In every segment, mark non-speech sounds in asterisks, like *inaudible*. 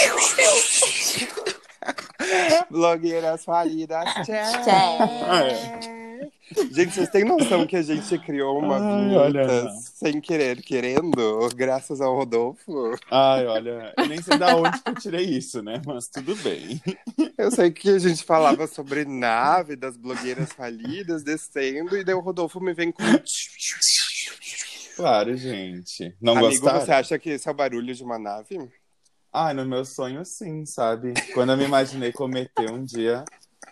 *laughs* Blogueiras falidas. Gente, vocês têm noção que a gente criou uma Ai, vinheta olha. sem querer, querendo, graças ao Rodolfo? Ai, olha, eu nem sei da onde que eu tirei isso, né? Mas tudo bem. Eu sei que a gente falava sobre nave das blogueiras falidas descendo, e daí o Rodolfo me vem com. Claro, gente. Não Amigo, gostaram? você acha que esse é o barulho de uma nave? Ai, no meu sonho, sim, sabe? Quando eu me imaginei cometer um dia,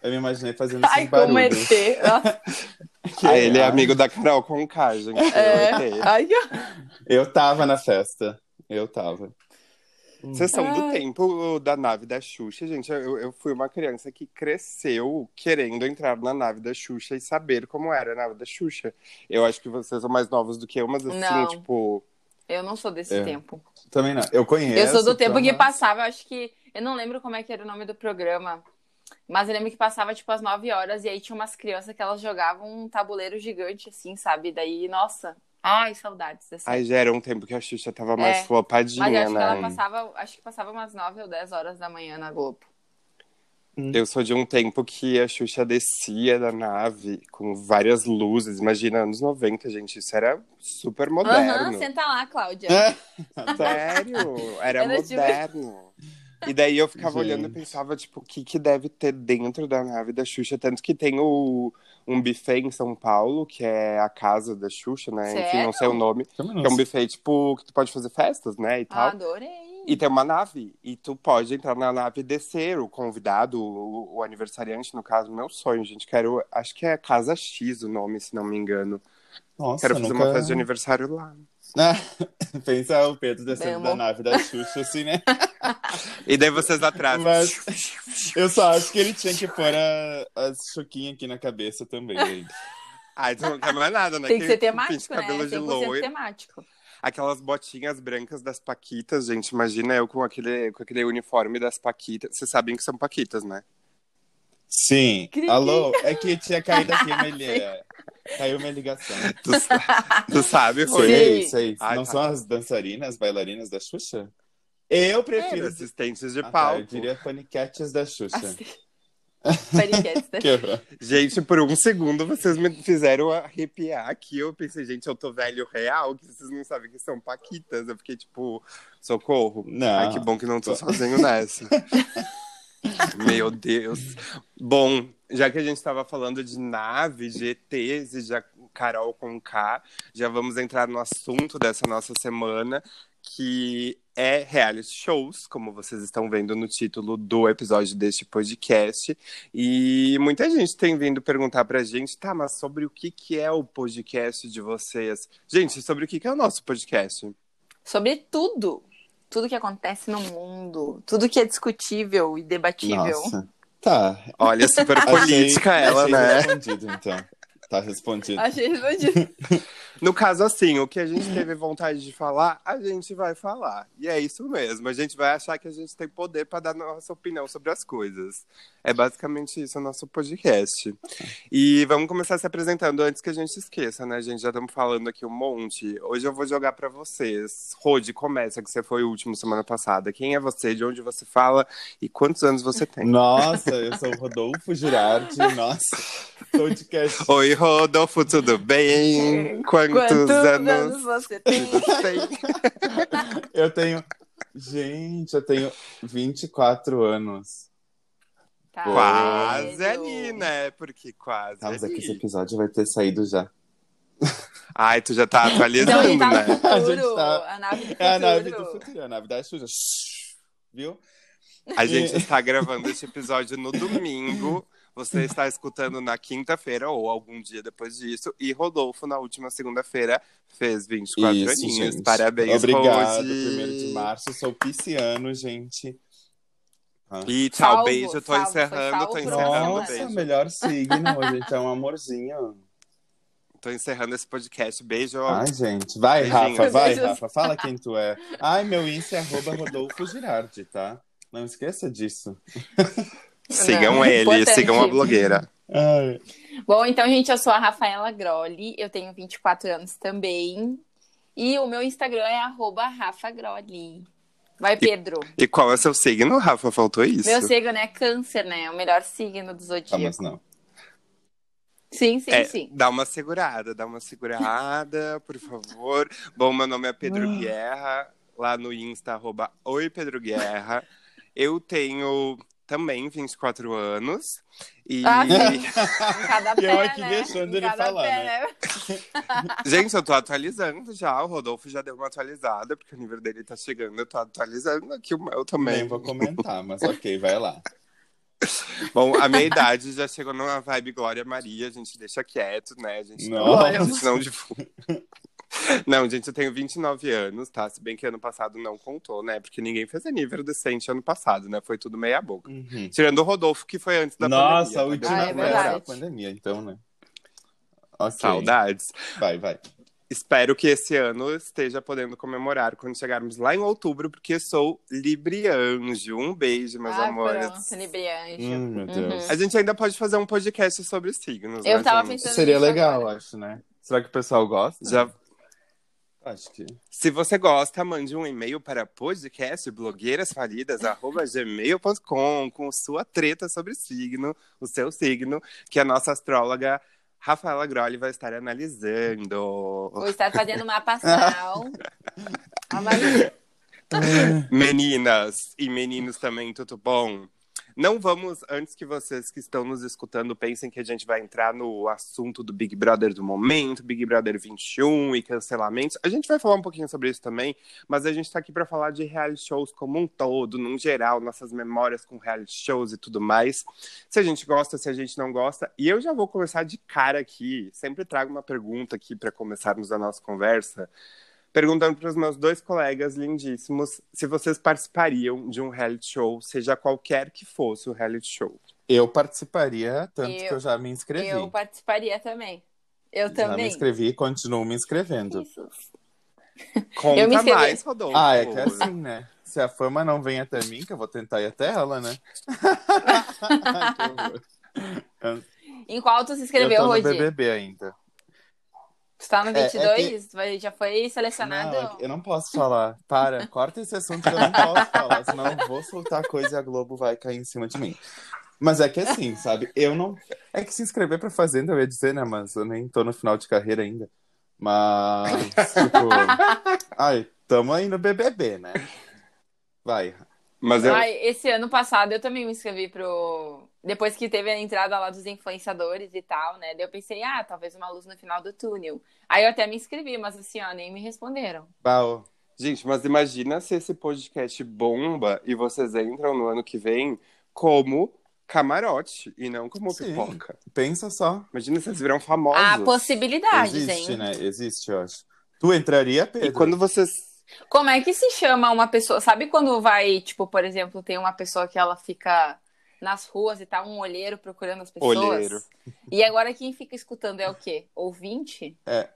eu me imaginei fazendo esses Ai, barulhos. como ET. Nossa, Que Ah, ele é ai, amigo da Carol Conká, gente. É. Eu. Ai, Eu tava na festa. Eu tava. Vocês são do Ai. tempo da nave da Xuxa, gente. Eu, eu fui uma criança que cresceu querendo entrar na nave da Xuxa e saber como era a nave da Xuxa. Eu acho que vocês são mais novos do que eu, mas assim, Não. tipo. Eu não sou desse É. tempo. Também não. Eu conheço. Eu sou do tempo que passava, eu acho que. Eu não lembro como é que era o nome do programa. Mas eu lembro que passava, tipo, às 9 horas, e aí tinha umas crianças que elas jogavam um tabuleiro gigante, assim, sabe? Daí, nossa. Ai, saudades dessa. Ai, já era um tempo que a Xuxa tava mais É. flopadinha, Mas acho que né? ela passava, acho que passava umas 9 ou 10 horas da manhã na Globo. Eu sou de um tempo que a Xuxa descia da nave com várias luzes. Imagina, anos 90, gente. Isso era super Aham, moderno. senta lá, Cláudia. *laughs* Sério, era, Era tipo- moderno. E daí eu ficava Gente. olhando e pensava, tipo, o que, que deve ter dentro da nave da Xuxa? Tanto que tem o, um buffet em São Paulo, que é a casa da Xuxa, né? Enfim, não sei o nome. É um buffet, tipo, que tu pode fazer festas, né? E tal. Adorei. E tem uma nave. E tu pode entrar na nave e descer. O convidado, o, o aniversariante, no caso, meu sonho, gente. Quero. Acho que é Casa X o nome, se não me engano. Nossa, Quero fazer nunca... uma festa de aniversário lá. Ah, *laughs* Pensa o Pedro descendo da nave da Xuxa, assim, né? *laughs* E daí vocês atrás. Mas eu só acho que ele tinha que pôr a, as choquinhas aqui na cabeça também. Ai, tu não quer mais nada, né? Tem que ser pinta temático, né? cabelo de 100% loiro. temático. Aquelas botinhas brancas das Paquitas, gente. Imagina eu com aquele, com aquele uniforme das Paquitas. Vocês sabem que são Paquitas, né? Sim. Cri, cri. Alô? É que tinha caído aqui *laughs* uma ligação. Caiu uma ligação. Tu, tu sabe, Rui? Sei, sei. Ai, Não tá. são as dançarinas, bailarinas da Xuxa? Eu prefiro. Assistentes de Ah, tá, palco. eu diria paniquetes da Xuxa. Assim. Né? Gente, por um segundo vocês me fizeram arrepiar aqui. Eu pensei, gente, eu tô velho real, que vocês não sabem que são Paquitas. Eu fiquei tipo, socorro. Não. Ai, que bom que não tô sozinho nessa. *laughs* Meu Deus. Bom, já que a gente estava falando de naves, de ETs e de Carol com K, já vamos entrar no assunto dessa nossa semana, que é reality shows, como vocês estão vendo no título do episódio deste podcast. E muita gente tem vindo perguntar pra gente, tá, mas sobre o que, que é o podcast de vocês? Gente, sobre o que, que é o nosso podcast? Sobre tudo. Tudo que acontece no mundo. Tudo que é discutível e debatível. Nossa. Tá. Olha, super *laughs* política ela, né? respondido, então. Tá respondido. Achei respondido. *laughs* No caso, assim, o que a gente teve vontade de falar, a gente vai falar. E é isso mesmo. A gente vai achar que a gente tem poder para dar nossa opinião sobre as coisas. É basicamente isso o nosso podcast. E vamos começar se apresentando antes que a gente esqueça, né, gente? Já estamos falando aqui um monte. Hoje eu vou jogar para vocês. Rode, começa, que você foi o último semana passada. Quem é você? De onde você fala? E quantos anos você tem? Nossa, eu sou o Rodolfo Girardi. Nossa, podcast. *laughs* Oi, Rodolfo, tudo bem? Quantos, Quantos anos, anos você tem? *laughs* Eu tenho. Gente, eu tenho 24 anos. Tá Quase velho. ali, né? Porque quase Tá, mas é que esse ali. episódio vai ter saído já. Ai, tu já tá Então atualizando, ele tá né? futuro. *laughs* A gente tá- A nave do futuro. É a nave do futuro, a nave da Xuxa. Viu? A gente está gravando este episódio no domingo. Você está escutando na quinta-feira ou algum dia depois disso. E Rodolfo, na última segunda-feira, fez 24 Isso, aninhos. gente. Parabéns, Obrigado. Rose. Primeiro de março, sou pisciano, gente. E tchau, Salvo, beijo. Tô salvo, encerrando, salvo tô encerrando, Nossa, beijo. melhor signo, a gente é um amorzinho. Tô encerrando esse podcast. Beijo. Ai, gente. Vai, Beijinho. Rafa, vai, Beijos. Rafa. Fala quem tu é. Ai, meu Insta é arroba Rodolfo Girardi, tá? Não esqueça disso. *laughs* sigam Não, ele, importante. sigam a blogueira. Ai. Bom, então, gente, eu sou a Rafaela Grolli, eu tenho 24 anos também. E o meu Instagram é arroba Rafa Grolli. Vai, Pedro. E qual é seu signo, Rafa? Faltou isso. Meu signo é câncer, né? O melhor signo do Ah, zodíaco. mas não. Sim, sim, É, sim. Dá uma segurada, dá uma segurada, *laughs* por favor. Bom, meu nome é Pedro Ah. Guerra, lá no Insta, arroba Oi Pedro Guerra. Eu tenho também 24 anos. E, Ah. *laughs* Em cada E pé, eu aqui né? deixando Em ele falar, pé, né? *laughs* gente, eu tô atualizando já. O Rodolfo já deu uma atualizada, porque o nível dele tá chegando. Eu tô atualizando aqui o meu também. Nem vou comentar, mas ok, vai lá. *laughs* Bom, a minha idade já chegou numa vibe Glória Maria, a gente deixa quieto, né? A gente não, Nossa. a gente não divulga. *laughs* Não, gente, eu tenho 29 anos, tá? Se bem que ano passado não contou, né? Porque ninguém fez aniversário decente ano passado, né? Foi tudo meia boca. Uhum. Tirando o Rodolfo, que foi antes da Nossa, a pandemia. tá? última Ah, é foi verdade. da pandemia, então, né? Ok. Saudades. Vai, vai. Espero que esse ano esteja podendo comemorar quando chegarmos lá em outubro, porque sou Librianjo. Um beijo, meus Ai, amores. pronto, Librianjo. Hum, meu Deus. A gente ainda pode fazer um podcast sobre signos. Eu né, tava gente? pensando- Seria legal, agora. acho, né? Será que o pessoal gosta? Já Acho que. Se você gosta, mande um e-mail para podcastblogueirasfalidas.gmail.com com sua treta sobre signo, o seu signo, que a nossa astróloga Rafaela Grolli vai estar analisando. Vou estar fazendo mapa astral. *laughs* Ah, mas- Meninas e meninos também, tudo bom? Não vamos, antes que vocês que estão nos escutando pensem que a gente vai entrar no assunto do Big Brother do momento, Big Brother 21 e cancelamentos. A gente vai falar um pouquinho sobre isso também, mas a gente tá aqui para falar de reality shows como um todo, num geral, nossas memórias com reality shows e tudo mais. Se a gente gosta, se a gente não gosta. E eu já vou começar de cara aqui. Sempre trago uma pergunta aqui para começarmos a nossa conversa perguntando para os meus dois colegas lindíssimos se vocês participariam de um reality show, seja qualquer que fosse o reality show. Eu participaria, tanto Eu- que eu já me inscrevi. eu participaria também. Eu Já me também. inscrevi e continuo me inscrevendo. Isso. Conta Eu me inscrevi. mais, Rodolfo. Ah, é que é assim, né? Se a fama não vem até mim, que eu vou tentar ir até ela, né? *laughs* *laughs* Em qual tu se eu inscreveu, tô no Rodi? BBB ainda. Tu tá no É, é 22? Vai- Já foi selecionado? Não, é que eu não posso falar. Para, *laughs* corta esse assunto que eu não posso falar, senão eu vou soltar coisa e a Globo vai cair em cima de mim. Mas é que assim, sabe? Eu não. É que se inscrever pra Fazenda, eu ia dizer, né? Mas eu nem tô no final de carreira ainda. Mas, *laughs* tipo. Ai, tamo aí no BBB, né? Vai. Mas eu, Ai, esse ano passado eu também me inscrevi pro. Depois que teve a entrada lá dos influenciadores e tal, né? Daí eu pensei, ah, talvez uma luz no final do túnel. Aí eu até me inscrevi, mas assim, ó, nem me responderam. Bao. gente, mas imagina se esse podcast bomba e vocês entram no ano que vem como camarote e não como Sim. pipoca. Pensa só. Imagina se vocês viram famosos. Há possibilidades, Existe, hein? né? Existe, eu acho. Tu entraria, Pedro? E quando vocês Como é que se chama uma pessoa? Sabe quando vai, tipo, por exemplo, tem uma pessoa que ela fica nas ruas e tá um olheiro procurando as pessoas? Olheiro. E agora quem fica escutando é o quê? Ouvinte? É.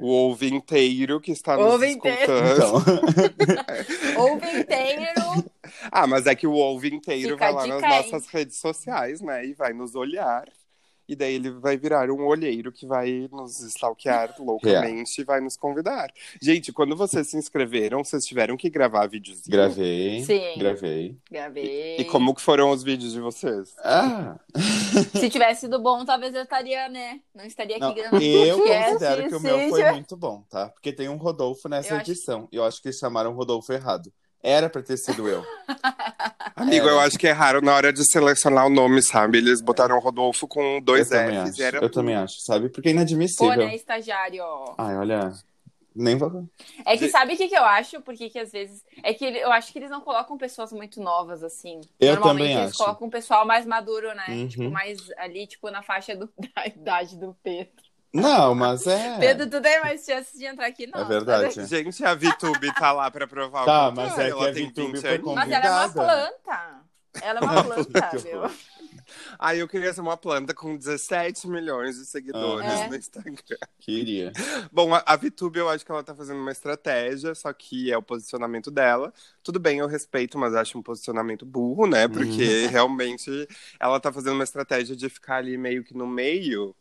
o ouvinteiro que está nos Ouvinteiro. escutando. Então. *laughs* Ouvinteiro! Ah, mas é que o ouvinteiro Fica vai lá nas nossas redes sociais, né? E vai nos olhar. E daí ele vai virar um olheiro que vai nos stalkear *laughs* loucamente e vai nos convidar. Gente, quando vocês se inscreveram, vocês tiveram que gravar vídeos. Gravei. Sim. Gravei. Gravei. E como que foram os vídeos de vocês? Ah, *laughs* Se tivesse sido bom, talvez eu estaria, né? Não estaria aqui não, gravando eu considero que o meu sim, foi já- muito bom, tá? Porque tem um Rodolfo nessa Eu acho- edição. E eu acho que eles chamaram o Rodolfo errado. Era pra ter sido eu. *laughs* Amigo, É. eu acho que erraram na hora de selecionar o nome, sabe? Eles botaram o Rodolfo com dois eu também Fs acho. e era Eu também acho, sabe? Porque é Pô, inadmissível. né, estagiário? Ai, olha. Nem vou. É que sabe o que, que eu acho? Porque que às vezes. É que eu acho que eles não colocam pessoas muito novas, assim. Eu Normalmente também eles acho. colocam um pessoal mais maduro, né? Uhum. Tipo, mais ali, tipo, na faixa do- *laughs* da idade do Pedro. Não, mas é. Pedro, tu tem mais chances de entrar aqui, não. É verdade. Gente, a VTube tá lá pra provar Tá, o contrário. mas é que Ela a tem VTube 20 foi anos. com- Mas ela é uma Convidada. planta. Ela é uma *laughs* planta, horror. Aí eu queria ser uma planta com 17 milhões de seguidores É. no Instagram. Queria. Bom, a, a VTube eu acho que ela tá fazendo uma estratégia, só que é o posicionamento dela. Tudo bem, eu respeito, mas acho um posicionamento burro, né? Porque realmente ela tá fazendo uma estratégia de ficar ali meio que no meio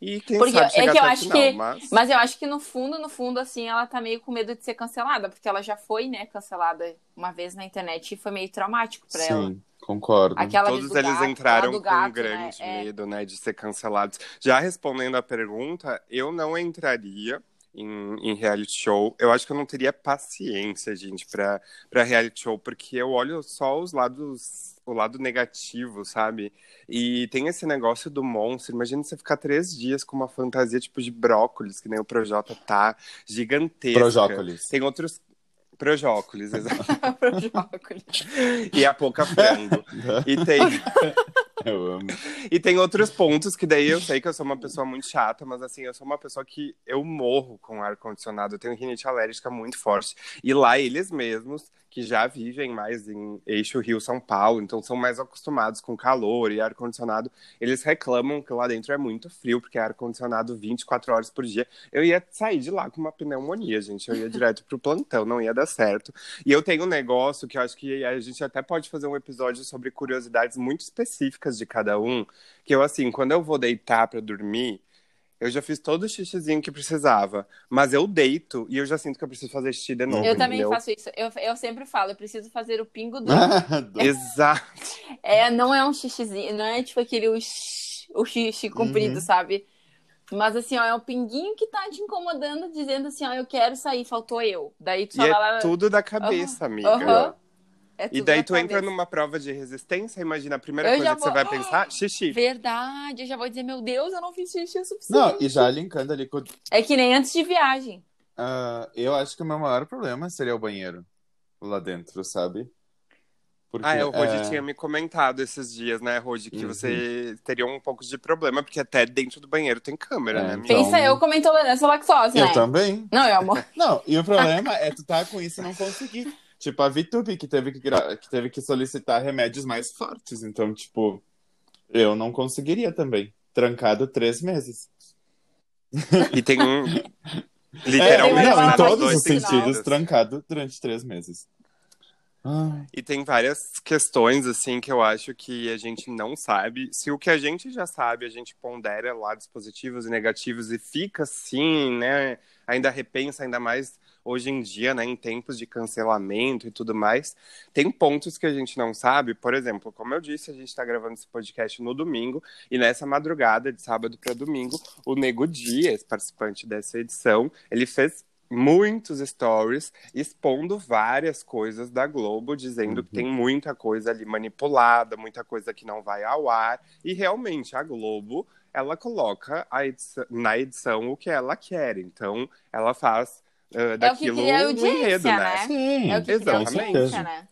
E quem Porque sabe é que eu acho final, que- mas... Mas eu acho que no fundo, no fundo, assim, ela tá meio com medo de ser cancelada, porque ela já foi, né, cancelada uma vez na internet e foi meio traumático pra ela. Sim, concordo. Aquela Todos do eles gato, entraram do com gato, um grande né? É. medo, né, de ser cancelados. Já respondendo a pergunta, eu não entraria em, em reality show. Eu acho que eu não teria paciência, gente, pra, pra reality show, porque eu olho só os lados, o lado negativo, sabe? E tem esse negócio do monstro. Imagina você ficar três dias com uma fantasia tipo de brócolis, que nem o Projota tá, gigantesca. Projócolis. Tem outros. Projócolis, *laughs* exato. *laughs* Pro jogo. E a pouca frango. *laughs* E tem. Eu amo. E tem outros pontos que daí eu sei que eu sou uma pessoa muito chata, mas assim, eu sou uma pessoa que eu morro com ar-condicionado. Eu tenho rinite alérgica muito forte. E lá eles mesmos, que já vivem mais em eixo Rio-São Paulo, então são mais acostumados com calor e ar-condicionado, eles reclamam que lá dentro é muito frio, porque é ar-condicionado 24 horas por dia. Eu ia sair de lá com uma pneumonia, gente. Eu ia direto pro plantão, não ia dar certo. E eu tenho um negócio que eu acho que a gente até pode fazer um episódio sobre curiosidades muito específicas de cada um. Que eu, assim, quando eu vou deitar pra dormir, eu já fiz todo o xixizinho que precisava. Mas eu deito e eu já sinto que eu preciso fazer xixi de novo. Eu também entendeu? faço isso. Eu, eu sempre falo, eu preciso fazer o pingo *laughs* do. Exato. É, não é um xixizinho, não é tipo aquele o, xixi- o xixi comprido, Uhum. sabe? Mas assim, ó, é o pinguinho que tá te incomodando, dizendo assim, ó, eu quero sair, faltou eu. Daí tu E lá. é tudo da cabeça, amiga. Aham. É E daí tu entra numa prova de resistência, imagina a primeira Eu coisa que você vou- vai pensar, xixi. Verdade, eu já vou dizer, meu Deus, eu não fiz xixi o suficiente. Não, e já linkando ali com. É que nem antes de viagem. ah, eu acho que o meu maior problema seria o banheiro lá dentro, sabe? Porque, Ah, é, o Rodi é, tinha me comentado esses dias, né, Rodi, que Uhum. você teria um pouco de problema, porque até dentro do banheiro tem câmera, É, né? Então- Pensa eu com intolerância à lactose, Eu né? também. Não, eu amor. *laughs* Não, e o problema é tu tá com isso e não conseguir. Tipo, a VTube que teve que, gra- que teve que solicitar remédios mais fortes. Então, tipo, eu não conseguiria também. Trancado três meses. *laughs* E tem um. É, Literalmente, tem não, em todos os sentidos, trancado durante três meses. Ai, E tem várias questões, assim, que eu acho que a gente não sabe. Se o que a gente já sabe, a gente pondera lados positivos e negativos e fica assim, né? Ainda repensa, ainda mais hoje em dia, né? Em tempos de cancelamento e tudo mais. Tem pontos que a gente não sabe. Por exemplo, como eu disse, a gente tá gravando esse podcast no domingo. E nessa madrugada, de sábado para domingo, o Nego Dias, participante dessa edição, ele fez muitos stories expondo várias coisas da Globo, dizendo que Uhum. tem muita coisa ali manipulada, muita coisa que não vai ao ar. E realmente a Globo, ela coloca edição- na edição o que ela quer. Então, ela faz daquilo cria um audiência, enredo, né? né? sim, É o que Exatamente. cria né?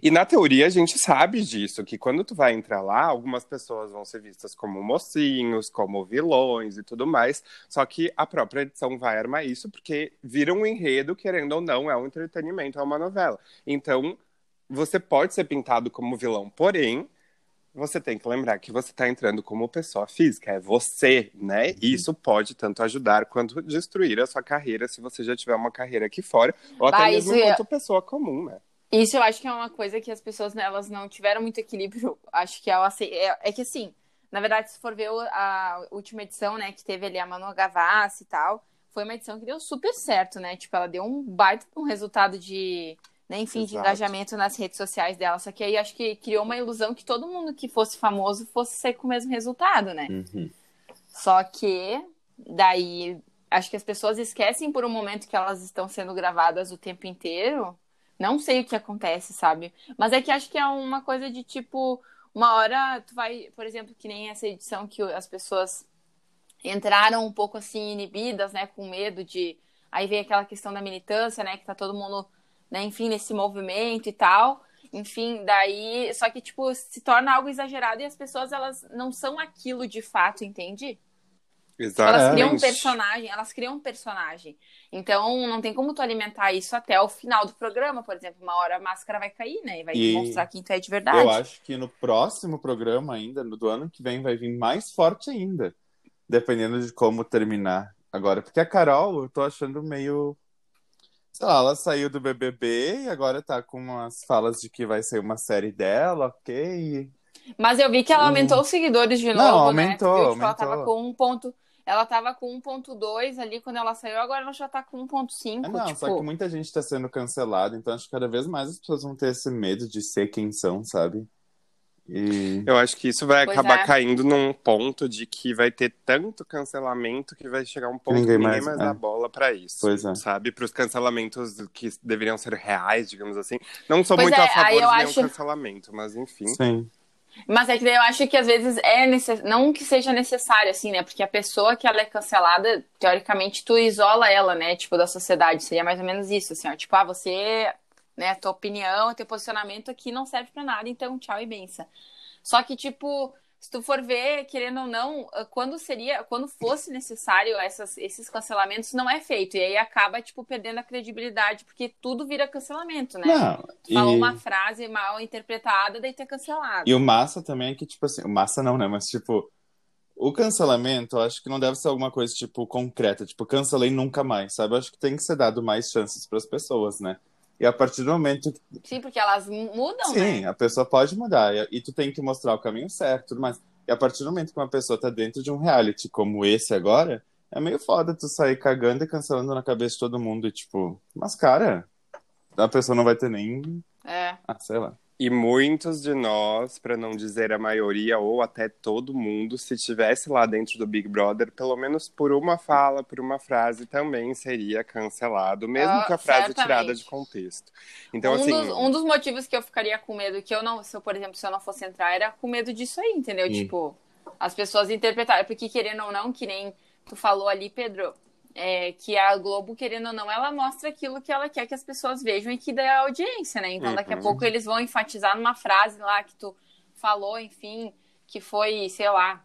E na teoria a gente sabe disso, que quando tu vai entrar lá, algumas pessoas vão ser vistas como mocinhos, como vilões e tudo mais. Só que a própria edição vai armar isso, porque vira um enredo, querendo ou não, é um entretenimento, é uma novela. Então, você pode ser pintado como vilão, porém, você tem que lembrar que você está entrando como pessoa física, é você, né? E isso pode tanto ajudar quanto destruir a sua carreira, se você já tiver uma carreira aqui fora, ou Bah, até mesmo enquanto pessoa comum, né? Isso eu acho que é uma coisa que as pessoas né, elas não tiveram muito equilíbrio. Acho que é, é, é que assim, na verdade, se for ver a última edição, né, que teve ali a Manu Gavassi e tal, foi uma edição que deu super certo, né? Tipo, ela deu um baita um resultado de, né, enfim, de Exato. engajamento nas redes sociais dela. Só que aí acho que criou uma ilusão que todo mundo que fosse famoso fosse sair com o mesmo resultado, né? Uhum. Só que daí acho que as pessoas esquecem por um momento que elas estão sendo gravadas o tempo inteiro. Não sei o que acontece, sabe? Mas é que acho que é uma coisa de tipo, uma hora tu vai, por exemplo, que nem essa edição que as pessoas entraram um pouco assim inibidas, né, com medo de aí vem aquela questão da militância, né, que tá todo mundo, né, enfim, nesse movimento e tal. Enfim, daí, só que tipo se torna algo exagerado e as pessoas elas não são aquilo de fato, entende? Elas criam um Exatamente. personagem, elas criam um personagem. Então, não tem como tu alimentar isso até o final do programa, por exemplo. Uma hora a máscara vai cair, né? E vai E demonstrar quem tu é de verdade. Eu acho que no próximo programa ainda, no do ano que vem, vai vir mais forte ainda. Dependendo de como terminar agora. Porque a Carol, eu tô achando meio. Sei lá, ela saiu do BBB e agora tá com umas falas de que vai ser uma série dela, ok? Mas eu vi que ela aumentou os seguidores de novo, Não, né? aumentou, viu? Tipo, ela aumentou. tava com um ponto. Ela tava com 1.2 ali quando ela saiu, agora ela já tá com 1.5. É, não, tipo, só que muita gente tá sendo cancelada, então acho que cada vez mais as pessoas vão ter esse medo de ser quem são, sabe? E. Eu acho que isso vai Pois acabar é. caindo num ponto de que vai ter tanto cancelamento que vai chegar um ponto Ninguém que ninguém mais- mais é. dá bola pra isso. Pois é. Sabe? Pros cancelamentos que deveriam ser reais, digamos assim. Não sou Pois muito é, a favor de nenhum acho- cancelamento, mas enfim. Sim. Mas é que daí eu acho que às vezes é necess... não que seja necessário, assim, né? Porque a pessoa que ela é cancelada, teoricamente, tu isola ela, né? Tipo, da sociedade. Seria mais ou menos isso, assim, ó. Tipo, ah, você, né, tua opinião, teu posicionamento aqui não serve pra nada, então tchau e benção. Só que, tipo, se tu for ver, querendo ou não, quando seria, quando fosse necessário essas, esses cancelamentos, não é feito. E aí acaba, tipo, perdendo a credibilidade, porque tudo vira cancelamento, né? Não, Tu falou e... uma frase mal interpretada, daí tu é cancelado. E o massa também é que, tipo assim, o massa não, né? Mas, tipo, o cancelamento, eu acho que não deve ser alguma coisa, tipo, concreta. Tipo, cancelei nunca mais, sabe? Eu acho que tem que ser dado mais chances pras pessoas, né? E a partir do momento Sim, porque elas mudam, sim, né? a pessoa pode mudar. E, e tu tem que mostrar o caminho certo tudo mais. E a partir do momento que uma pessoa tá dentro de um reality como esse agora, é meio foda tu sair cagando e cancelando na cabeça de todo mundo. E, tipo, mas, cara, a pessoa não vai ter nem. É. Ah, sei lá. E muitos de nós, pra não dizer a maioria ou até todo mundo, se tivesse lá dentro do Big Brother, pelo menos por uma fala, por uma frase, também seria cancelado, mesmo Ah, com a frase certamente. tirada de contexto. Então, um, assim. dos, um dos motivos que eu ficaria com medo, que eu não, se eu, por exemplo, se eu não fosse entrar, era com medo disso aí, entendeu? Hum. Tipo, as pessoas interpretarem, porque querendo ou não, que nem tu falou ali, Pedro, é, que a Globo, querendo ou não, ela mostra aquilo que ela quer que as pessoas vejam e que dá audiência, né? Então, daqui a Uhum. pouco eles vão enfatizar numa frase lá que tu falou, enfim, que foi, sei lá.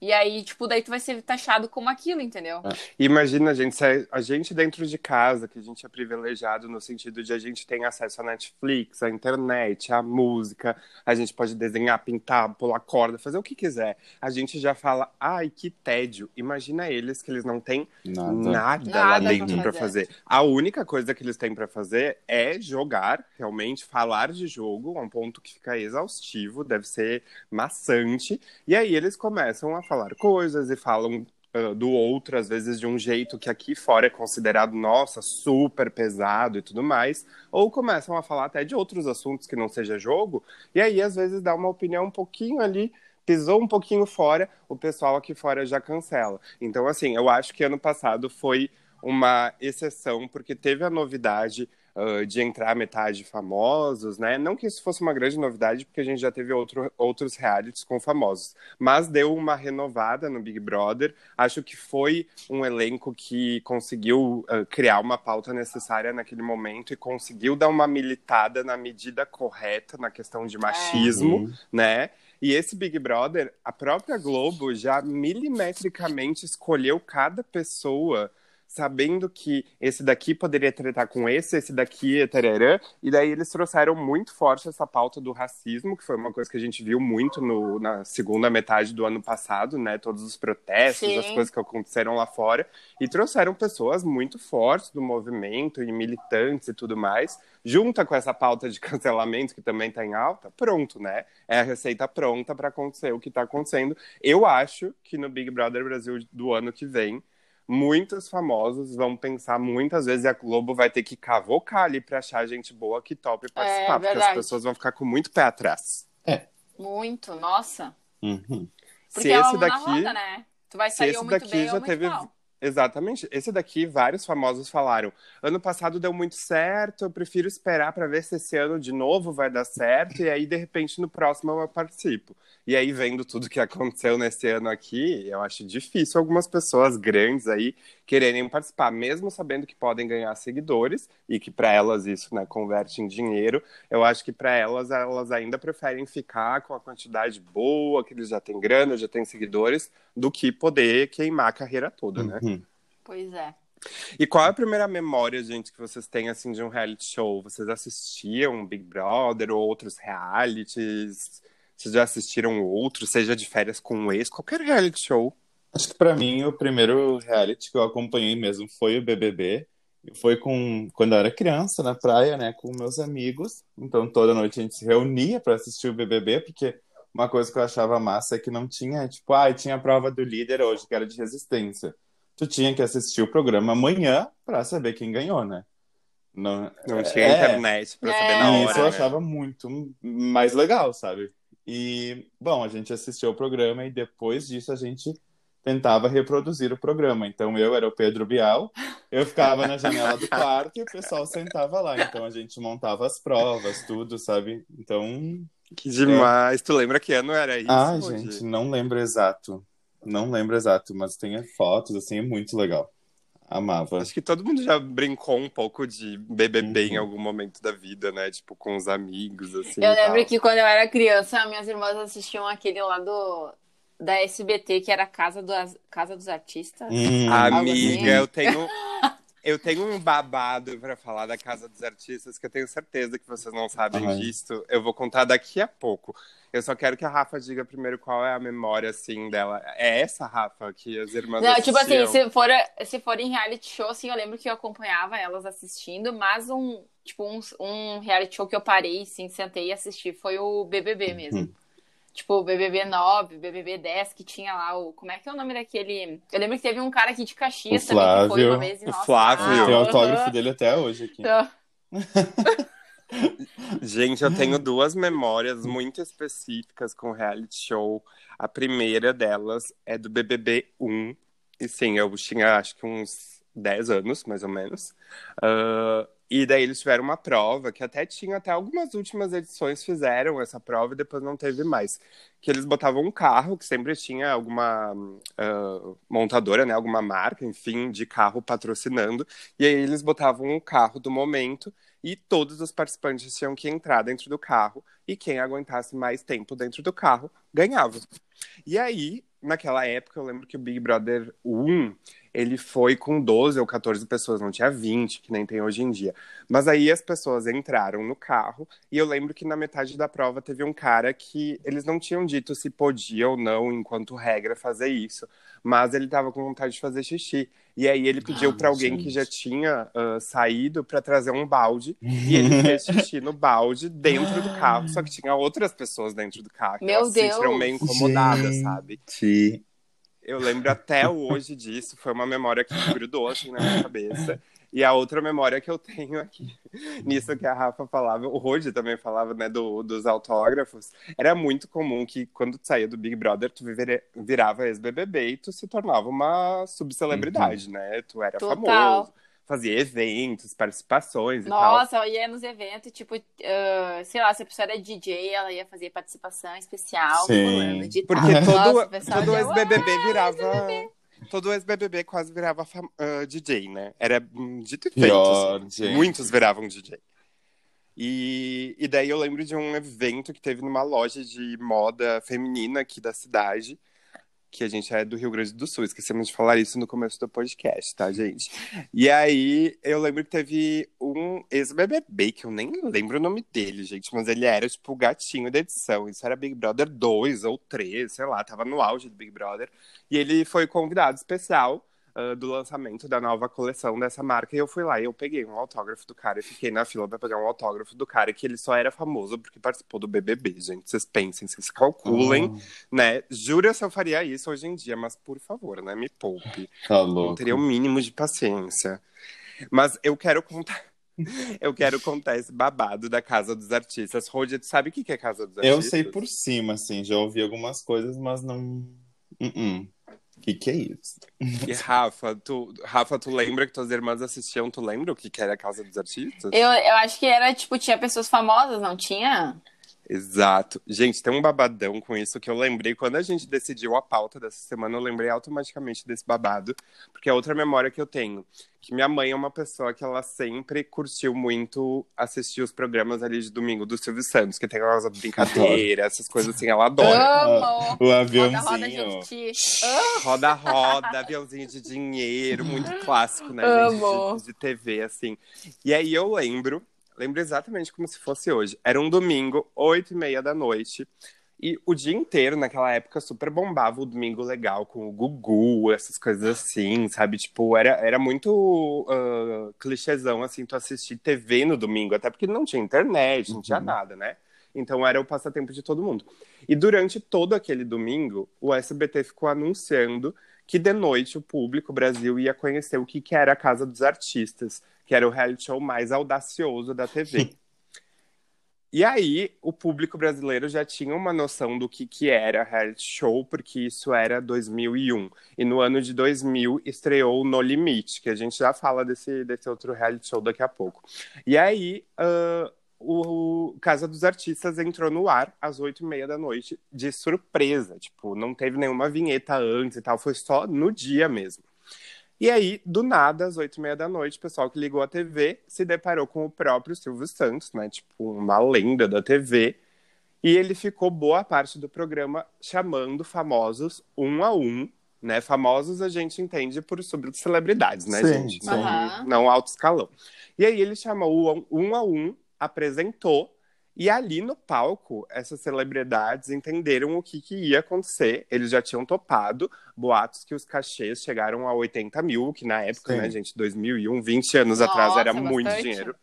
E aí, tipo, daí tu vai ser taxado como aquilo, entendeu? Imagina, gente, se a- gente dentro de casa, que a gente é privilegiado no sentido de a gente tem acesso à Netflix, à internet, à música, a gente pode desenhar, pintar, pular corda, fazer o que quiser. A gente já fala, ai, que tédio. Imagina eles que eles não têm Nada. nada, Nada lá dentro pra fazer. fazer. A única coisa que eles têm pra fazer é jogar, realmente, falar de jogo, a um ponto que fica exaustivo, deve ser maçante. E aí eles começam a falar coisas e falam ah, do outro, às vezes de um jeito que aqui fora é considerado, nossa, super pesado e tudo mais, ou começam a falar até de outros assuntos que não seja jogo, e aí às vezes dá uma opinião um pouquinho ali, pisou um pouquinho fora, o pessoal aqui fora já cancela. Então, assim, eu acho que ano passado foi uma exceção, porque teve a novidade ah, de entrar metade famosos, né? Não que isso fosse uma grande novidade, porque a gente já teve outro, outros realities com famosos, mas deu uma renovada no Big Brother. Acho que foi um elenco que conseguiu ah, criar uma pauta necessária naquele momento e conseguiu dar uma militada na medida correta na questão de machismo, Uhum. né? E esse Big Brother, a própria Globo já milimetricamente escolheu cada pessoa, sabendo que esse daqui poderia tratar com esse, esse daqui tererã, e daí eles trouxeram muito forte essa pauta do racismo, que foi uma coisa que a gente viu muito no- na segunda metade do ano passado, né? Todos os protestos, Sim. as coisas que aconteceram lá fora, e trouxeram pessoas muito fortes do movimento e militantes e tudo mais, junta com essa pauta de *laughs* cancelamento que também tá em alta, pronto, né? É a receita pronta para acontecer o que tá acontecendo. Eu acho que no Big Brother Brasil do ano que vem, muitos famosos vão pensar muitas vezes e a Globo vai ter que cavocar ali para achar gente boa que tope participar, porque as pessoas vão ficar com muito pé atrás. Muito, nossa. Uhum. Porque Se é uma esse daqui, roda, né? Tu vai se sair esse ou muito daqui bem já ou muito teve mal. Exatamente. Esse daqui, vários famosos falaram. Ano passado deu muito certo, eu prefiro esperar para ver se esse ano de novo vai dar certo, e aí, de repente, no próximo eu participo. E aí, vendo tudo que aconteceu nesse ano aqui, eu acho difícil algumas pessoas grandes aí quererem participar, mesmo sabendo que podem ganhar seguidores, e que para elas isso né, converte em dinheiro. Eu acho que para elas, elas ainda preferem ficar com a quantidade boa, que eles já têm grana, já têm seguidores, do que poder queimar a carreira toda, né? Uhum. Pois é. E qual é a primeira memória, gente, que vocês têm, assim, de um reality show? Vocês assistiam Big Brother ou outros realities? Vocês já assistiram outros, seja de férias com um ex? Qualquer reality show. Acho que pra mim o primeiro reality que eu acompanhei mesmo foi o BBB. Foi com quando eu era criança na praia, né, com meus amigos. Então toda noite a gente se reunia pra assistir o BBB, porque uma coisa que eu achava massa é que não tinha, tipo, ah, tinha a prova do líder hoje, que era de resistência. Tu tinha que assistir o programa amanhã pra saber quem ganhou, né? Não, Não tinha é, internet pra saber É. na e hora. isso eu né? achava muito mais legal, sabe? E, bom, a gente assistiu o programa e depois disso a gente tentava reproduzir o programa. Então eu era o Pedro Bial, eu ficava na janela do quarto e o pessoal sentava lá. Então a gente montava as provas, tudo, sabe? Então, Que demais. Tu lembra que ano era isso? ai, Rodi? gente, não lembro exato. Não lembro exato, mas tem fotos, assim, é muito legal. Amava. Acho que todo mundo já brincou um pouco de BBB em Uhum. algum momento da vida, né? Tipo, com os amigos, assim. Eu e tal. lembro que quando eu era criança, minhas irmãs assistiam aquele lá do da SBT, que era Casa, do, Casa dos Artistas. Hum, Amiga, assim. eu tenho. Eu tenho um babado pra falar da Casa dos Artistas que eu tenho certeza que vocês não sabem Ai. disso. Eu vou contar daqui a pouco. Eu só quero que a Rafa diga primeiro qual é a memória, assim, dela. É essa, Rafa, que as irmãs Não, tipo assim, assistiam? se for, se for em reality show, assim, eu lembro que eu acompanhava elas assistindo, mas um, tipo, um, um reality show que eu parei, assim, sentei e assisti foi o BBB mesmo. Uhum. Tipo, o BBB 9, BBB 10, que tinha lá o... Como é que é o nome daquele... Eu lembro que teve um cara aqui de Caxias O também, que foi Flávio. uma vez. E, O nossa, Flávio. ah, Tem o autógrafo dele até hoje aqui. Então, *laughs* Gente, eu tenho duas memórias muito específicas com reality show. A primeira delas é do BBB 1. E sim, eu tinha acho que uns 10 anos, mais ou menos. Ah, e daí eles tiveram uma prova, que até tinha, até algumas últimas edições fizeram essa prova e depois não teve mais. Que eles botavam um carro, que sempre tinha alguma ah, montadora, né? Alguma marca, enfim, de carro patrocinando. E aí eles botavam um carro do momento e todos os participantes tinham que entrar dentro do carro e quem aguentasse mais tempo dentro do carro ganhava. E aí, naquela época, eu lembro que o Big Brother 1, ele foi com 12 ou 14 pessoas, não tinha 20, que nem tem hoje em dia. Mas aí as pessoas entraram no carro e eu lembro que na metade da prova teve um cara que eles não tinham dito se podia ou não, enquanto regra, fazer isso, mas ele tava com vontade de fazer xixi. E aí ele pediu Ah, pra alguém que gente. já tinha ah, saído pra trazer um balde e ele *laughs* fez xixi no balde dentro do carro, só que tinha outras pessoas dentro do carro. Meu Elas se sentiram Deus! meio incomodadas, sabe? Gente. Eu lembro até hoje disso, foi uma memória que grudou assim na minha cabeça. E a outra memória que eu tenho aqui, *laughs* nisso que a Rafa falava, o Rodi também falava, né, do, dos autógrafos, era muito comum que quando tu saía do Big Brother, tu virava ex-BBB e tu se tornava uma subcelebridade, né? Tu era Total. famoso, fazia eventos, participações e tal. Nossa, eu ia nos eventos, tipo, ah, sei lá, se a pessoa era DJ, ela ia fazer participação especial, Sim. Porque tal. todo, Nossa, todo ex-BBB virava... Todo ex-BBB quase virava fam- ah, DJ, né? Era hum, dito e feito, Pior, assim. Muitos viravam DJ. E, e daí eu lembro de um evento que teve numa loja de moda feminina aqui da cidade, que a gente é do Rio Grande do Sul, esquecemos de falar isso no começo do podcast, tá, gente? E aí eu lembro que teve um ex-BBB, que eu nem lembro o nome dele, gente, mas ele era tipo o gatinho da edição. Isso era Big Brother 2 ou 3, sei lá, tava no auge do Big Brother. E ele foi convidado especial ah, do lançamento da nova coleção dessa marca. E eu fui lá e eu peguei um autógrafo do cara e fiquei na fila pra pegar um autógrafo do cara que ele só era famoso porque participou do BBB, gente. Vocês pensem, vocês calculem, Ah, né? Jura se eu faria isso hoje em dia, mas por favor, né? Me poupe. tá Não louco. teria o mínimo de paciência. Mas eu quero contar. *laughs* Eu quero contar esse babado da Casa dos Artistas. Rodia, tu sabe o que é Casa dos Artistas? Eu sei por cima, assim, já ouvi algumas coisas, mas não. Uh O que, que é isso? E Rafa, tu, Rafa, tu lembra que tuas irmãs assistiam? Tu lembra o que que era a Casa dos Artistas? Eu, eu acho que era, tipo, tinha pessoas famosas, não tinha? Exato. Gente, tem um babadão com isso que eu lembrei. Quando a gente decidiu a pauta dessa semana, eu lembrei automaticamente desse babado, porque é outra memória que eu tenho. Que minha mãe é uma pessoa que ela sempre curtiu muito assistir os programas ali de domingo do Silvio Santos, que tem aquelas *laughs* brincadeiras, essas coisas assim, ela adora. Amo! O aviãozinho. roda, gente. Roda, roda, aviãozinho de dinheiro, muito clássico, né, gente? Amo. De, de TV, assim. E aí eu lembro, lembro exatamente como se fosse hoje. Era um domingo, oito e meia da noite. E o dia inteiro, naquela época, super bombava o Domingo Legal com o Gugu, essas coisas assim, sabe? Tipo, era, era muito ah, clichêzão, assim, tu assistir TV no domingo, até porque não tinha internet, não tinha Uhum. nada, né? Então era o passatempo de todo mundo. E durante todo aquele domingo, o SBT ficou anunciando que de noite o público o Brasil ia conhecer o que, que era a Casa dos Artistas, que era o reality show mais audacioso da TV. E aí, o público brasileiro já tinha uma noção do que, que era reality show, porque isso era 2001. E no ano de 2000 estreou No Limite, que a gente já fala desse, desse outro reality show daqui a pouco. E aí, uh, o Casa dos Artistas entrou no ar às oito e meia da noite, de surpresa. Tipo, não teve nenhuma vinheta antes e tal, foi só no dia mesmo. E aí, do nada, às oito e meia da noite, o pessoal que ligou a TV se deparou com o próprio Silvio Santos, né? Tipo, uma lenda da TV. E ele ficou boa parte do programa chamando famosos um a um, né? Famosos a gente entende por celebridades, né, Sim, gente? sim. Não, não alto escalão. E aí ele chamou um a um, apresentou, e ali no palco, essas celebridades entenderam o que, que ia acontecer. Eles já tinham topado boatos que os cachês chegaram a 80 mil, que na época, Sim. né, gente, 2001, 20 anos atrás, Nossa, era muito bastante. dinheiro.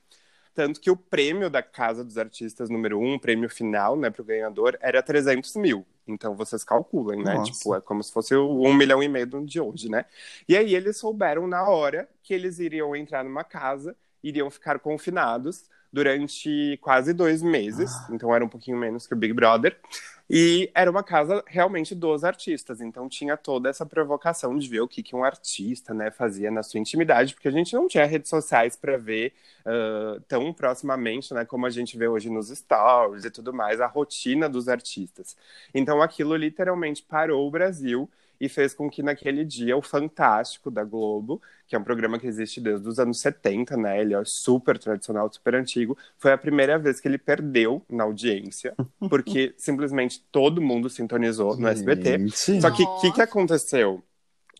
Tanto que o prêmio da Casa dos Artistas número um, prêmio final, né, pro ganhador, era 300 mil. Então vocês calculem, né? Nossa. Tipo, é como se fosse o um milhão e meio de hoje, né? E aí eles souberam na hora que eles iriam entrar numa casa, iriam ficar confinados durante quase dois meses. Então era um pouquinho menos que o Big Brother. E era uma casa realmente dos artistas. Então tinha toda essa provocação de ver o que, que um artista né, fazia na sua intimidade, porque a gente não tinha redes sociais para ver ah, tão proximamente, né, como a gente vê hoje nos stories e tudo mais, a rotina dos artistas. Então aquilo literalmente parou o Brasil e fez com que naquele dia o Fantástico da Globo, que é um programa que existe desde os anos 70, né? Ele é super tradicional, super antigo, foi a primeira vez que ele perdeu na audiência, *laughs* porque simplesmente todo mundo sintonizou no SBT. Gente. Só que o que, que aconteceu?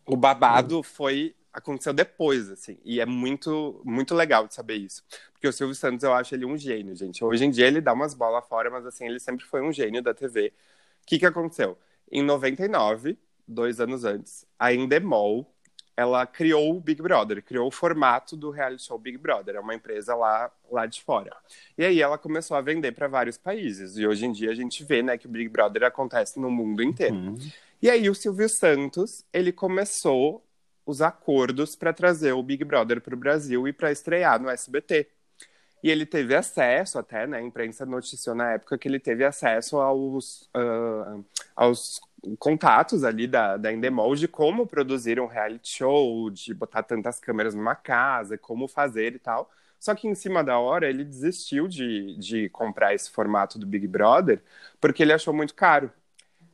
O babado foi aconteceu depois, assim, e é muito muito legal de saber isso, porque o Silvio Santos eu acho ele um gênio, gente. Hoje em dia ele dá umas bolas fora, mas assim ele sempre foi um gênio da TV. O que que aconteceu? Em 99, dois anos antes, a Endemol ela criou o Big Brother, criou o formato do reality show Big Brother, é uma empresa lá, lá de fora. E aí ela começou a vender para vários países. E hoje em dia a gente vê, né, que o Big Brother acontece no mundo inteiro. Hum. E aí o Silvio Santos, ele começou os acordos para trazer o Big Brother para o Brasil e para estrear no SBT. E ele teve acesso até, né, a imprensa noticiou na época que ele teve acesso aos, ah, aos contatos ali da, da Endemol de como produzir um reality show, de botar tantas câmeras numa casa, como fazer e tal. Só que em cima da hora ele desistiu de, de comprar esse formato do Big Brother porque ele achou muito caro.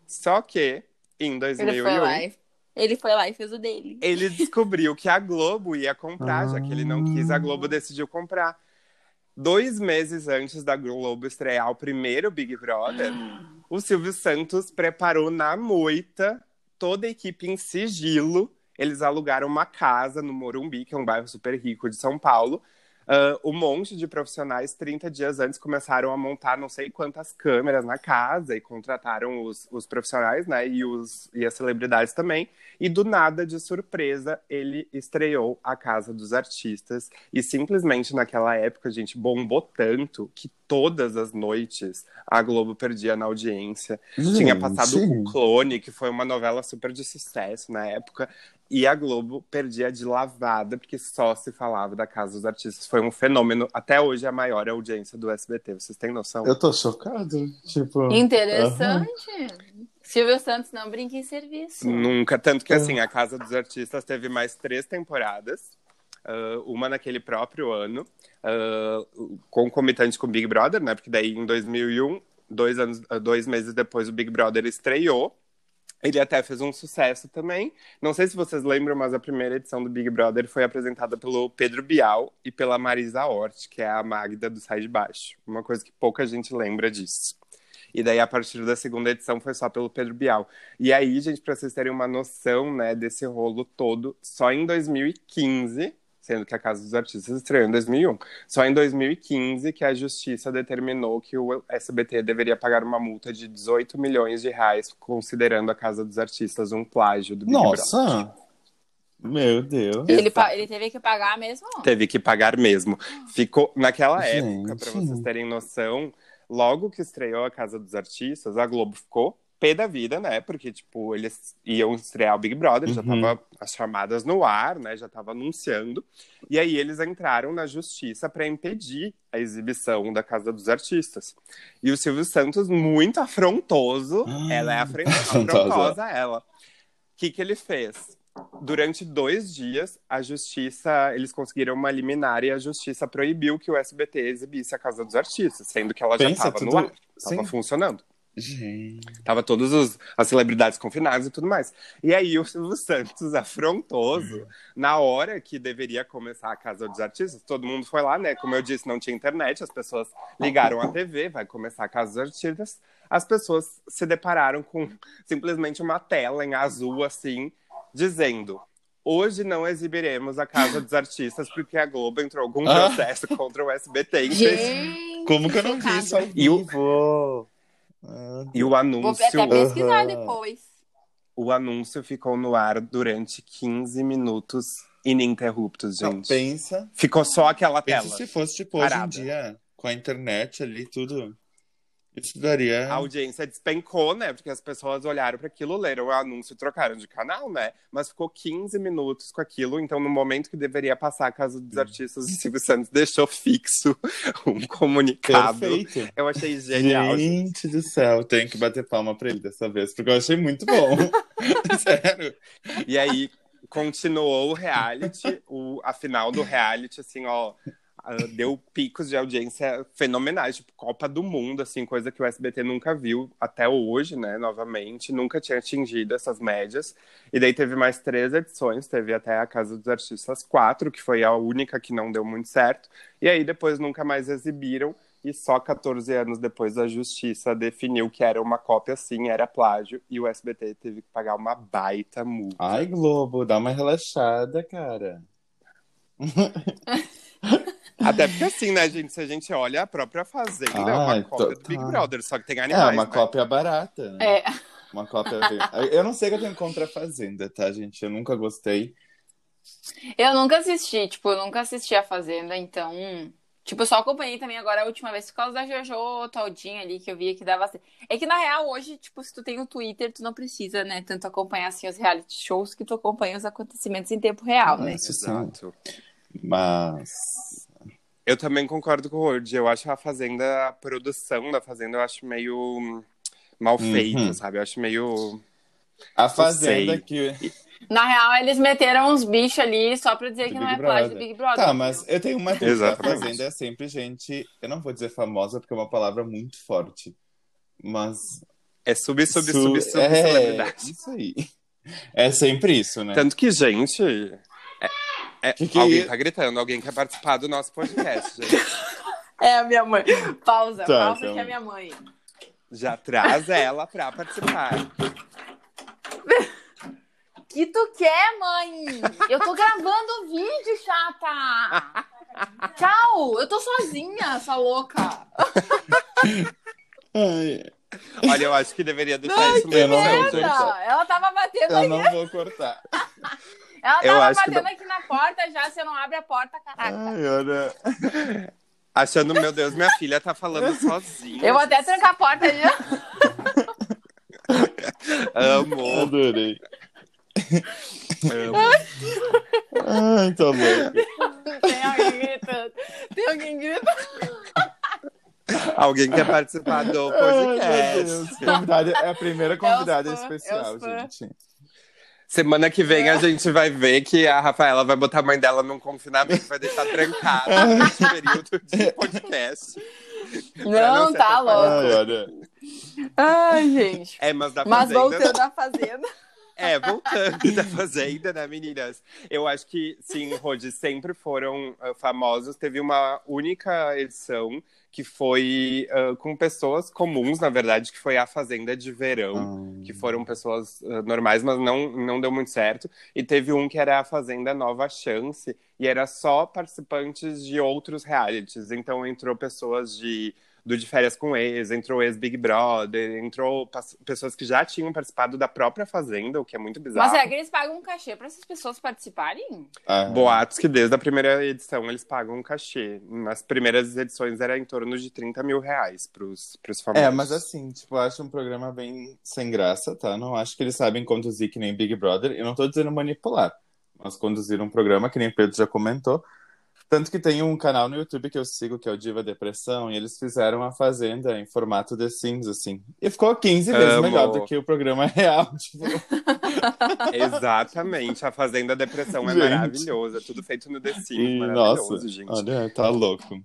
Só que em 2001 Ele foi lá e, ele foi lá e fez o dele. ele descobriu que a Globo ia comprar, já que ele não quis, a Globo *laughs* Ah. decidiu comprar. Dois meses antes da Globo estrear o primeiro Big Brother, o Silvio Santos preparou na moita toda a equipe em sigilo. Eles alugaram uma casa no Morumbi, que é um bairro super rico de São Paulo. Ah, um monte de profissionais, 30 dias antes, começaram a montar não sei quantas câmeras na casa e contrataram os, os profissionais, né? E, os, e as celebridades também. E do nada, de surpresa, ele estreou a Casa dos Artistas. E simplesmente naquela época, a gente bombou tanto que todas as noites a Globo perdia na audiência. Tinha Gente. passado o Clone, que foi uma novela super de sucesso na época. E a Globo perdia de lavada, porque só se falava da Casa dos Artistas. Foi um fenômeno. Até hoje é a maior audiência do SBT. Vocês têm noção? Eu tô chocado. Tipo. Interessante. Silvio Santos não brinca em serviço. Nunca. Tanto que, assim, a Casa dos Artistas teve mais três temporadas. ah, uma naquele próprio ano, ah, concomitante com o Big Brother, né? Porque daí em 2001, dois, anos, ah, dois meses depois, o Big Brother estreou. Ele até fez um sucesso também. Não sei se vocês lembram, mas a primeira edição do Big Brother foi apresentada pelo Pedro Bial e pela Marisa Hort, que é a Magda do Sai de Baixo. Uma coisa que pouca gente lembra disso. E daí, a partir da segunda edição, foi só pelo Pedro Bial. E aí, gente, pra vocês terem uma noção, né, desse rolo todo, só em 2015, sendo que a Casa dos Artistas estreou em 2001, só em 2015 que a justiça determinou que o SBT deveria pagar uma multa de 18 milhões de reais, considerando a Casa dos Artistas um plágio do Big Brother. Nossa! Meu Deus. Ele, ele teve que pagar mesmo? Teve que pagar mesmo. Ficou naquela Gente. época, para vocês terem noção, logo que estreou a Casa dos Artistas, a Globo ficou pé da vida, né? Porque, tipo, eles iam estrear o Big Brother, já Uhum. tava as chamadas no ar, né? Já tava anunciando. E aí eles entraram na justiça para impedir a exibição da Casa dos Artistas. E o Silvio Santos, muito afrontoso, Ah, ela é *laughs* afrontosa. afrontosa, ela. O que, que ele fez? Durante dois dias, a justiça, eles conseguiram uma liminar e a justiça proibiu que o SBT exibisse a Casa dos Artistas, sendo que ela já Pensa, estava no tudo- ar, estava Sim. funcionando. Gente. Tava todas os- as celebridades confinadas e tudo mais. E aí o Silvio Santos, *laughs* afrontoso, na hora que deveria começar a Casa dos Artistas, todo mundo foi lá, né? Como eu disse, não tinha internet, as pessoas ligaram a TV, vai começar a Casa dos Artistas. As pessoas se depararam com simplesmente uma tela em azul, assim, dizendo. Hoje não exibiremos a Casa dos Artistas porque a Globo entrou com um Ah. processo contra o SBT. Gente, Como que eu não vi isso ao E o- vivo? Ah, E o Vou anúncio. até pesquisar Aham. depois. O anúncio ficou no ar durante 15 minutos ininterruptos, não, gente. pensa, Ficou só aquela pensa tela. se fosse tipo hoje em dia, com a internet ali, tudo. Isso daria. A audiência despencou, né? Porque as pessoas olharam para aquilo, leram o anúncio e trocaram de canal, né? Mas ficou 15 minutos com aquilo. Então, no momento que deveria passar a Casa dos Artistas, o Silvio Santos deixou fixo *laughs* um comunicado. Perfeito. Eu achei genial. gente. Gente do céu, tenho que bater palma pra ele dessa vez, porque eu achei muito bom. *laughs* Sério. E aí continuou o reality, o, a final do reality, assim, ó. Ah, Deu picos de audiência fenomenais, tipo Copa do Mundo, assim, coisa que o SBT nunca viu até hoje, né? Novamente, nunca tinha atingido essas médias. E daí teve mais três edições, teve até a Casa dos Artistas 4, que foi a única que não deu muito certo. E aí depois nunca mais exibiram. E só 14 anos depois a justiça definiu que era uma cópia sim, era plágio, e o SBT teve que pagar uma baita multa. Ai, Globo, dá uma relaxada, cara. *laughs* Até porque assim, né, gente, se a gente olha a própria Fazenda, é uma cópia do total. Big Brother, só que tem É, animais, uma né? cópia barata. né? É. Uma cópia. Eu não sei o que eu tenho contra a Fazenda, tá, gente? Eu nunca gostei. Eu nunca assisti, tipo, eu nunca assisti a Fazenda, então. Tipo, eu só acompanhei também agora a última vez por causa da Jojo Todinha ali, que eu via que dava. É que na real, hoje, tipo, se tu tem o Twitter, tu não precisa, né, tanto acompanhar assim os reality shows que tu acompanha os acontecimentos em tempo real, né? Isso sim. Exato. Mas. Eu também concordo com o Word. Eu acho a Fazenda, a produção da Fazenda, eu acho meio hum, mal Uhum. feita, sabe? Eu acho meio. A Fazenda que. Na real, eles meteram uns bichos ali só pra dizer Do que não Big é plágio do. Big Brother. Tá, mas eu tenho uma dúvida. Exatamente. A Fazenda é sempre gente. Eu não vou dizer famosa porque é uma palavra muito forte. Mas. É sub, sub, su- sub, sub, é, celebridade. Isso aí. É sempre isso, né? Tanto que, gente. É- Que que alguém é? tá gritando, alguém quer participar do nosso podcast, gente. *laughs* É a minha mãe. Pausa, Tá, pausa então. que é a minha mãe. Já traz ela pra participar. *laughs* Que tu quer, mãe? Eu tô gravando o vídeo, chata! Tchau! Eu tô sozinha, essa louca! *laughs* Ai, Olha, eu acho que deveria deixar isso mesmo. não né, vou gente? cortar. Ela tava batendo eu não vou cortar. Ela Eu tava batendo aqui na porta já, você não abre a porta, caraca. Ai, olha. *laughs* Achando, meu Deus, minha filha tá falando sozinha. Eu vou até trancar a porta ali. *laughs* Amo, Adorei. amo. Ai, tô louco. Tem alguém gritando. Tem alguém gritando. Alguém quer participar do Ai, podcast. Convidada, é a primeira convidada É especial, gente. Semana que vem a gente vai ver que a Rafaela vai botar a mãe dela num confinamento, vai deixar trancada nesse *laughs* período de podcast. Não, ser tá louco. Ai, olha. Ai, gente. É, mas da Mas Fazenda... voltando à fazenda. *laughs* É, voltando da Fazenda, né, meninas? Eu acho que, sim, Rodi, sempre foram ah, famosos. Teve uma única edição que foi ah, com pessoas comuns, na verdade, que foi a Fazenda de Verão. Ah. que foram pessoas ah, normais, mas não, não deu muito certo. E teve um que era a Fazenda Nova Chance, e era só participantes de outros realities. Então entrou pessoas de do De Férias com Ex, entrou ex-Big Brother, entrou pessoas que já tinham participado da própria Fazenda, o que é muito bizarro. Mas é que eles pagam um cachê para essas pessoas participarem? Ah. Boatos que desde a primeira edição eles pagam um cachê. Nas primeiras edições era em torno de 30 mil reais pros, pros famosos. É, mas assim, tipo, eu acho um programa bem sem graça, tá? Não acho que eles sabem conduzir que nem Big Brother. Eu não tô dizendo manipular, mas conduzir um programa, que nem Pedro já comentou, tanto que tem um canal no YouTube que eu sigo, que é o Diva Depressão, e eles fizeram a Fazenda em formato The Sims, assim. E ficou 15 vezes Amo. melhor do que o programa *laughs* real, tipo. Exatamente, a Fazenda Depressão é maravilhosa, é tudo feito no The Sims, e, maravilhoso, nossa, gente. Olha, tá louco.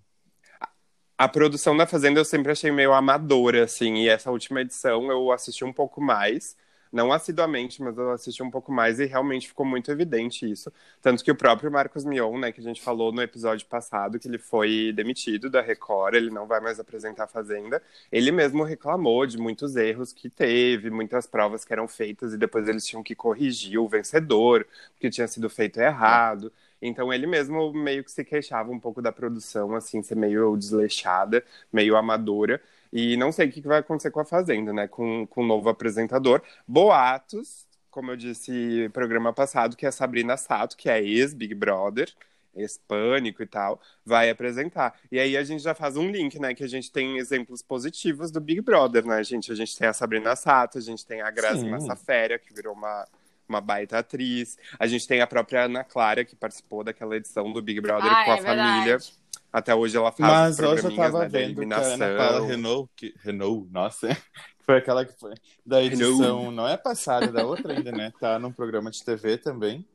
A produção da Fazenda eu sempre achei meio amadora, assim, e essa última edição eu assisti um pouco mais não assiduamente, mas eu assisti um pouco mais e realmente ficou muito evidente isso. Tanto que o próprio Marcos Mion, né, que a gente falou no episódio passado, que ele foi demitido da Record, ele não vai mais apresentar a Fazenda, ele mesmo reclamou de muitos erros que teve, muitas provas que eram feitas e depois eles tinham que corrigir o vencedor, porque tinha sido feito errado. Então ele mesmo meio que se queixava um pouco da produção, assim, ser meio desleixada, meio amadora. E não sei o que vai acontecer com a Fazenda, né? Com, com o novo apresentador. Boatos, como eu disse no programa passado, que é a Sabrina Sato, que é ex-Big Brother, ex-Pânico e tal, vai apresentar. E aí a gente já faz um link, né? Que a gente tem exemplos positivos do Big Brother, né, gente? A gente tem a Sabrina Sato, a gente tem a Grazi Massafera, que virou uma uma baita atriz. A gente tem a própria Ana Clara, que participou daquela edição do Big Brother ah, com a é família. Verdade. Até hoje ela faz Mas hoje eu tava né, vendo que a. Ana Paula Renault, que, Renault, nossa, *laughs* foi aquela que foi da edição, não é passada, da outra ainda, né? Tá num programa de TV também.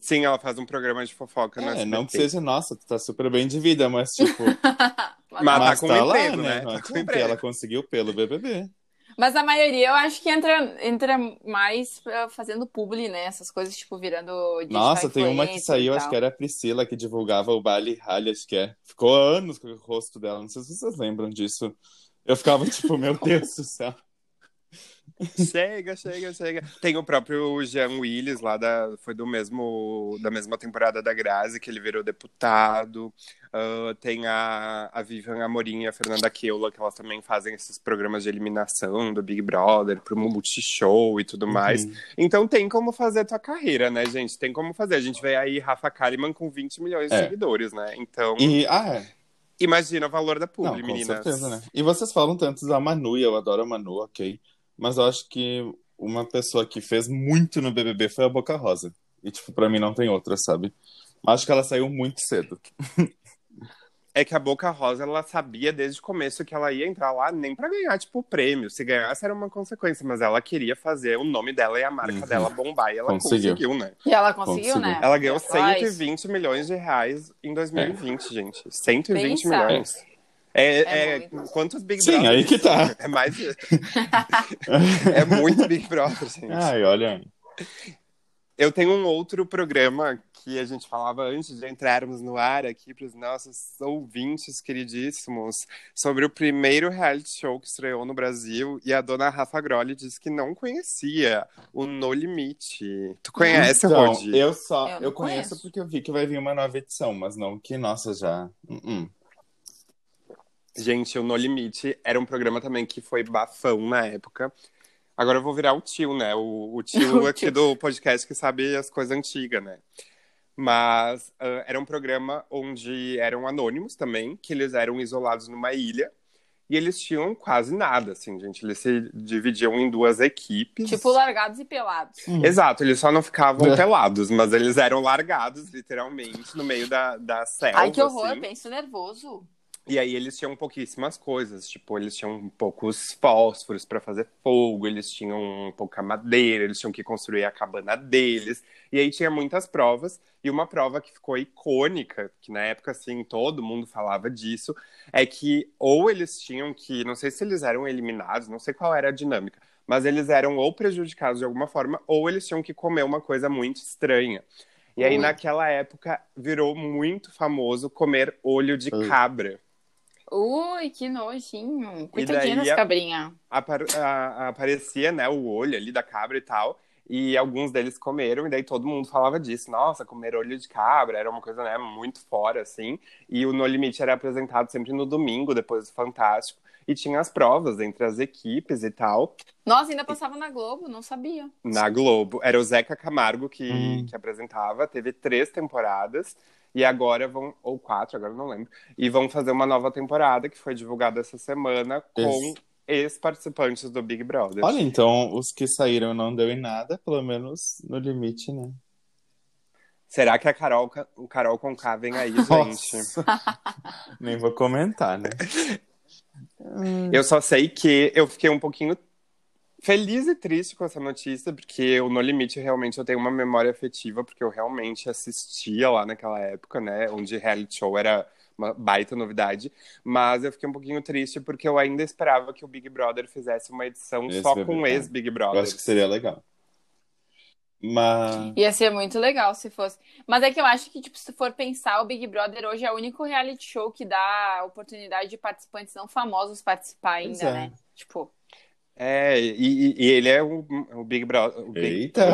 Sim, ela faz um programa de fofoca É, não que seja, nossa, tu tá super bem de vida, mas tipo, Mas, *laughs* mas tá com tá lá, emprego, né? né? Não Tá com emprego. ela conseguiu pelo BBB. Mas a maioria eu acho que entra, entra mais eh, fazendo publi, né? Essas coisas, tipo, virando Nossa, tem uma que saiu, acho que era a Priscila, que divulgava o baile Rally, acho que é. Ficou anos com o rosto dela, não sei se vocês lembram disso. Eu ficava tipo, meu *laughs* Deus do céu. Chega, chega, chega. Tem o próprio Jean Willis lá da foi do mesmo da mesma temporada da Grazi que ele virou deputado. Ah, tem a, a Vivian Amorim e a Fernanda Keula que elas também fazem esses programas de eliminação do Big Brother pro Multishow e tudo mais. Uhum. Então tem como fazer a tua carreira, né, gente? Tem como fazer. A gente vê aí Rafa Kalimann com 20 milhões de É. seguidores, né? Então, E, ah, é. imagina o valor da Não, publi, com meninas. certeza, né? E vocês falam tanto da Manu, e eu adoro a Manu, ok. Mas eu acho que uma pessoa que fez muito no BBB foi a Boca Rosa. E, tipo, pra mim não tem outra, sabe? Acho que ela saiu muito cedo. *laughs* É que a Boca Rosa, ela sabia desde o começo que ela ia entrar lá nem pra ganhar, tipo, o prêmio. Se ganhasse era uma consequência, mas ela queria fazer o nome dela e a marca Uhum. dela bombar. E ela Conseguiu. conseguiu, né? E ela conseguiu, Conseguiu. né? Ela ganhou Atrás. 120 milhões de reais em 2020, gente. 120 Pensa. milhões. É, É é- quantos Big Sim, Brother? aí que tá. *laughs* É mais. *laughs* é muito Big Brother, gente. Ai, olha. Eu tenho um outro programa que a gente falava antes de entrarmos no ar aqui para os nossos ouvintes queridíssimos sobre o primeiro reality show que estreou no Brasil e a dona Rafa Grolli disse que não conhecia o No Limite. Tu conhece, então, Rodi? eu só. Eu Eu, conheço conheço. porque eu vi que vai vir uma nova edição, mas não que, nossa, já. Uh-uh. Gente, o No Limite era um programa também que foi bafão na época. Agora eu vou virar o tio, né? O, o tio *laughs* O aqui tio. do podcast que sabe as coisas antigas, né? Mas ah, era um programa onde eram anônimos também, que eles eram isolados numa ilha. E eles tinham quase nada, assim, gente. Eles se dividiam em duas equipes. Tipo, largados e pelados. Exato, eles só não ficavam É. pelados, mas eles eram largados, literalmente, no meio da, da selva. Ai, que horror, assim. penso nervoso. E aí eles tinham pouquíssimas coisas, tipo, eles tinham poucos fósforos para fazer fogo, eles tinham pouca madeira, eles tinham que construir a cabana deles. E aí tinha muitas provas, e uma prova que ficou icônica, que na época assim todo mundo falava disso, é que ou eles tinham que, não sei se eles eram eliminados, não sei qual era a dinâmica, mas eles eram ou prejudicados de alguma forma, ou eles tinham que comer uma coisa muito estranha. E aí, Ui. naquela época, virou muito famoso comer olho de Ui. cabra. Ui, que nojinho. Coitadinha das cabrinhas. Aparecia, né, o olho ali da cabra e tal. E alguns deles comeram, e daí todo mundo falava disso. Nossa, comer olho de cabra era uma coisa né, muito fora, assim. E o No Limite era apresentado sempre no domingo, depois do Fantástico. E tinha as provas entre as equipes e tal. Nossa, ainda passava na Globo, não sabia. Na Globo. Era o Zeca Camargo que, Hum. que apresentava. Teve três temporadas. E agora vão, ou quatro, agora eu não lembro. E vão fazer uma nova temporada que foi divulgada essa semana com ex-participantes do Big Brother. Olha, então os que saíram não deu em nada, pelo menos no limite, né? Será que a Carol, Ca- o Carol com K vem aí, *laughs* gente? Nem vou comentar, né? Eu só sei que eu fiquei um pouquinho feliz e triste com essa notícia, porque o No Limite realmente eu tenho uma memória afetiva, porque eu realmente assistia lá naquela época, né? Onde reality show era uma baita novidade. Mas eu fiquei um pouquinho triste porque eu ainda esperava que o Big Brother fizesse uma edição só Ex-BBB. com ex-Big Eu Brother. acho que seria legal. Mas. Ia ser muito legal se fosse. Mas é que eu acho que, tipo, se for pensar, o Big Brother hoje é o único reality show que dá a oportunidade de participantes não famosos participar ainda, é. né? Tipo, É, e, e- ele é o, o Big Brother. O Big... Eita!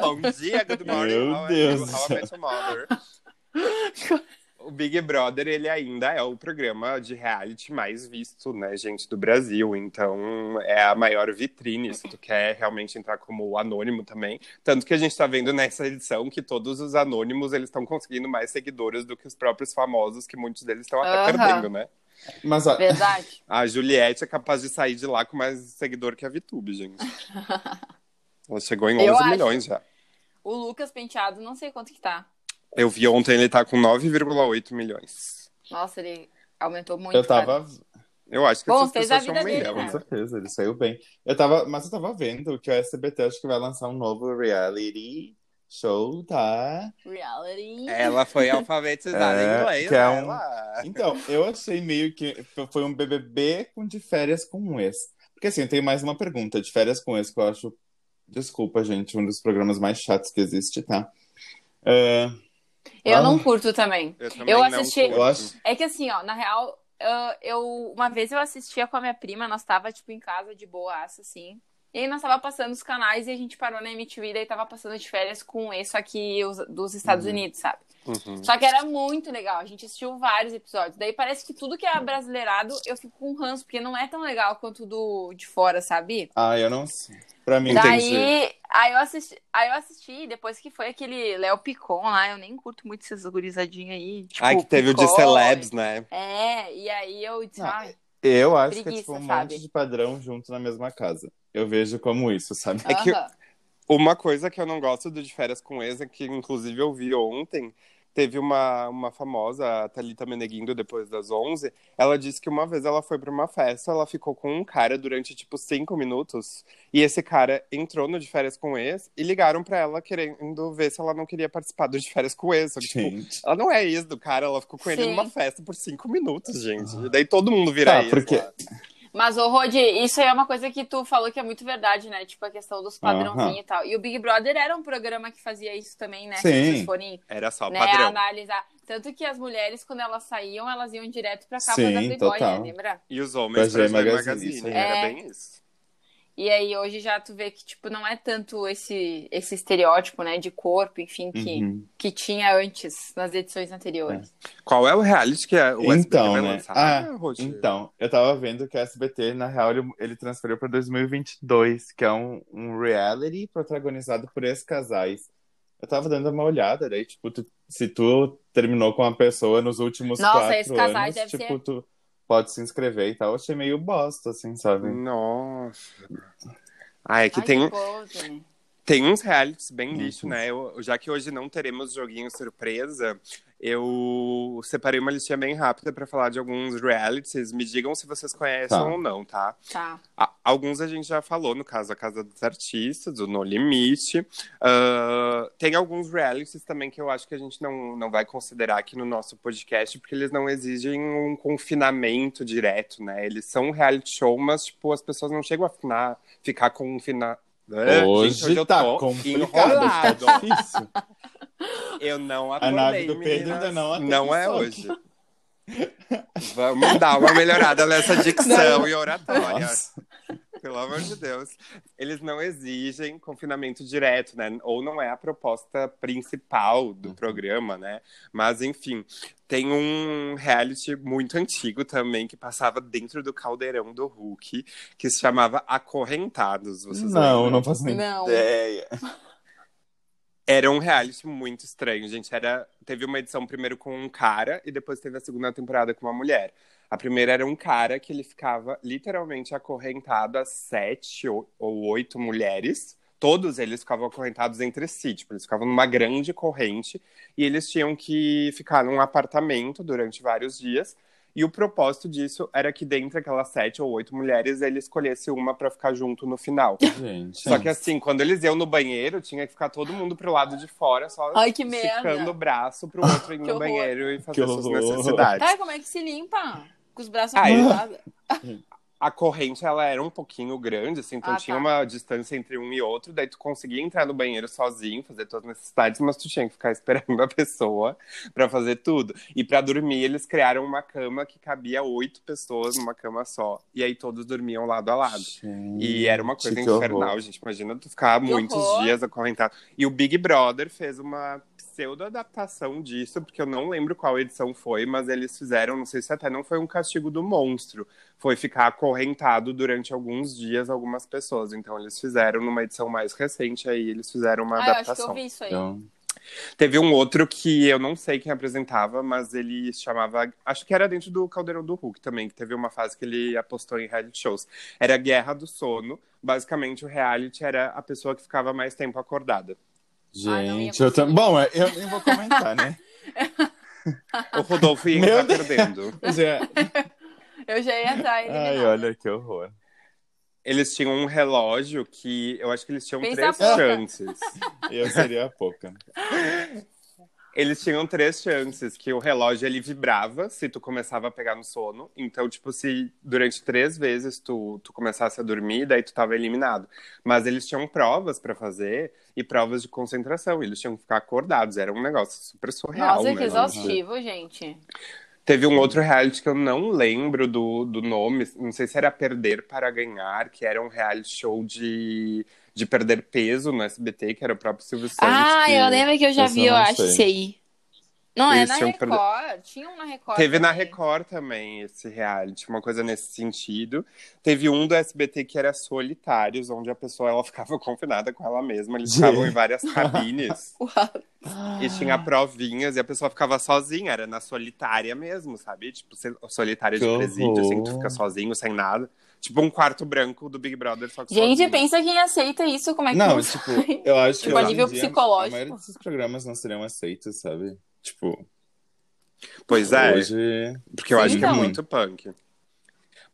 Bom dia, good morning. Meu Deus you? do How I céu. Met Your Mother. O Big Brother, ele ainda é o programa de reality mais visto, né, gente, do Brasil. Então, é a maior vitrine, se tu quer realmente entrar como anônimo também. Tanto que a gente tá vendo nessa edição que todos os anônimos, eles estão conseguindo mais seguidores do que os próprios famosos, que muitos deles estão até Aham. perdendo, né? Mas olha, verdade. *laughs* A Juliette é capaz de sair de lá com mais seguidor que a VTube, gente. Ela chegou em 11 Eu acho. milhões já. O Lucas Penteado, não sei quanto que tá. Eu vi ontem, ele tá com 9,8 milhões. Nossa, ele aumentou muito. eu cara. tava. Eu acho que Bom, essas a pessoas dele, milhão, Com certeza, ele saiu bem. Eu tava, mas eu tava vendo que o SBT acho que vai lançar um novo reality show, tá? Reality. Ela foi *laughs* alfabetizada É, em inglês, que é né? um- Ela- Então, eu achei meio que foi um BBB com de férias com um ex. Porque assim, eu tenho mais uma pergunta de férias com ex que eu acho, desculpa, gente, um dos programas mais chatos que existe, tá? É, Eu Ah. não curto também. Eu, também Eu não assisti- curto. eu acho. É que assim, ó, na real, eu uma vez eu assistia com a minha prima, nós tava tipo em casa de boaça assim. E aí nós tava passando os canais e a gente parou na MTV, daí tava passando de férias com esse aqui os- dos Estados Uhum. Unidos, sabe? Uhum. Só que era muito legal, a gente assistiu vários episódios. Daí parece que tudo que é brasileirado eu fico com ranço, porque não é tão legal quanto do de fora, sabe? Ah, eu não sei. Pra mim. Daí, aí eu assisti, aí eu assisti, depois que foi aquele Léo Picon lá, eu nem curto muito essas gurizadinhas aí. Tipo, Ai, que teve o de Picon, celebs, né? É, e aí eu disse, Não, ai, eu acho que é Preguiça, tipo um sabe? monte de padrão junto na mesma casa. Eu vejo como isso, sabe? *laughs* É que- aham. Uma coisa que eu não gosto do De Férias com Ex é que, inclusive, eu vi ontem, teve uma, uma famosa, a Thalita Meneguindo, depois das 11, ela disse que uma vez ela foi pra uma festa, ela ficou com um cara durante, tipo, cinco minutos, e esse cara entrou no De Férias com Ex e ligaram pra ela querendo ver se ela não queria participar do De Férias com Ex. Só que, tipo, Gente. ela não é ex do cara, ela ficou com ele Sim. numa festa por cinco minutos, gente. E daí todo mundo vira Tá, ex porque- lá. Mas, ô, Rod, isso aí é uma coisa que tu falou que é muito verdade, né? Tipo, a questão dos padrãozinhos e tal. E o Big Brother era um programa que fazia isso também, né? Se Sim. vocês forem Era só né, padrão. analisar. Tanto que as mulheres, quando elas saíam, elas iam direto pra capa Sim, da Playboy, total. né? Lembra? E os homens Pra pra Magazine, Magazine, isso aí. era É. bem isso. E aí hoje já tu vê que, tipo, não é tanto esse, esse estereótipo, né? De corpo, enfim, que, Uhum. que tinha antes, nas edições anteriores. Qual é o reality que é, o SBT Então, vai né? lançar? Ah, Rod? Então, eu tava vendo que o SBT, na real, ele, ele transferiu pra 2022, que é um, um reality protagonizado por ex-casais. Eu tava dando uma olhada, daí, tipo, tu- se tu terminou com uma pessoa nos últimos Nossa, quatro anos, deve tipo, ser- tu pode se inscrever e tal. Eu achei meio bosta, assim, sabe? Nossa. Ah, é que Ai, tem, pose, né? tem uns realities bem lixo, né? Eu, já que hoje não teremos joguinho surpresa, eu separei uma listinha bem rápida pra falar de alguns realities. Me digam se vocês conhecem Tá. ou não, tá? Tá. A- Alguns a gente já falou, no caso, a Casa dos Artistas, o No Limite. Ah, tem alguns realities também que eu acho que a gente não, não vai considerar aqui no nosso podcast, porque eles não exigem um confinamento direto, né? Eles são um reality show, mas, tipo, as pessoas não chegam a finar, ficar com um final. Hoje eu tá tô complicado, tá enrolado. difícil. *laughs* Eu não A acordei, nave do Pedro ainda não Não é hoje. Vamos dar uma melhorada nessa dicção e oratória. Nossa. pelo amor de Deus. Eles não exigem confinamento direto, né? Ou não é a proposta principal do programa, né? Mas, enfim, tem um reality muito antigo também que passava dentro do caldeirão do Hulk, que se chamava Acorrentados. Vocês Não, lembram? não faço nem Não. ideia. Era um reality muito estranho, gente. Era, teve uma edição primeiro com um cara e depois teve a segunda temporada com uma mulher. A primeira era um cara que ele ficava literalmente acorrentado a sete ou, ou oito mulheres. Todos eles ficavam acorrentados entre si, tipo, eles ficavam numa grande corrente e eles tinham que ficar num apartamento durante vários dias. E o propósito disso era que dentre aquelas sete ou oito mulheres ele escolhesse uma pra ficar junto no final. Gente. Só que assim, quando eles iam no banheiro, tinha que ficar todo mundo pro lado de fora, só Ai, que merda. esticando o braço pro outro ir no horror. banheiro e fazer suas necessidades. Tá, como é que se limpa? Com os braços Ah, cruzados? *laughs* A corrente, ela era um pouquinho grande, assim, então Ah, tinha tá. uma distância entre um e outro, daí tu conseguia entrar no banheiro sozinho, fazer tuas necessidades, mas tu tinha que ficar *laughs* esperando a pessoa pra fazer tudo. E pra dormir, eles criaram uma cama que cabia oito pessoas numa cama só. E aí todos dormiam lado a lado. E era uma coisa que horror. infernal, gente. Imagina tu ficar Que muitos horror. dias acorrentado. E o Big Brother fez uma pseudo-adaptação disso, porque eu não lembro qual edição foi, mas eles fizeram, não sei se até não foi um castigo do monstro, foi ficar acorrentado durante alguns dias algumas pessoas. Então eles fizeram numa edição mais recente aí, eles fizeram uma Ah, eu acho que adaptação. eu vi isso aí. Então, Teve um outro que eu não sei quem apresentava, mas ele chamava. Acho que era dentro do Caldeirão do Hulk também, que teve uma fase que ele apostou em reality shows. Era Guerra do Sono. Basicamente, o reality era a pessoa que ficava mais tempo acordada. Ah, gente, eu tam... conseguir. Bom, eu nem vou comentar, né? *laughs* O Rodolfo ia Meu Deus. perdendo. É... Eu já ia estar. Ai, olha que horror. Eles tinham um relógio que eu acho que eles tinham Pensa três chances. *laughs* Eu seria a pouca. Eles tinham três chances, que o relógio ele vibrava se tu começava a pegar no sono. Então, tipo, se durante três vezes tu, tu começasse a dormir, daí tu tava eliminado. Mas eles tinham provas pra fazer e provas de concentração. Eles tinham que ficar acordados. Era um negócio super surreal. Nossa, né? que exaustivo, gente. Teve um outro reality que eu não lembro do, do nome, não sei se era Perder para Ganhar, que era um reality show de, de perder peso no SBT, que era o próprio Silvio Santos. Ah, que eu lembro que eu já vi, eu acho, sei. aí. Não, é Eles na tinham Record. perdido- Tinha um na Record. Teve na também. Record também esse reality, uma coisa nesse sentido. Teve um do SBT que era Solitários, onde a pessoa ela ficava *laughs* confinada com ela mesma. Eles ficavam em várias cabines *laughs* e tinha provinhas e a pessoa ficava sozinha, era na solitária mesmo, sabe? Tipo, solitária de presídio, assim, tu fica sozinho, sem nada. Tipo um quarto branco do Big Brother, só que Gente, sozinho. pensa quem aceita isso, como é que Não, não tipo, eu acho que Tipo, a nível dia, psicológico. A maioria desses programas não seriam aceitos, sabe? Tipo, Pois é, hoje. porque eu Sim, acho que é então. muito punk.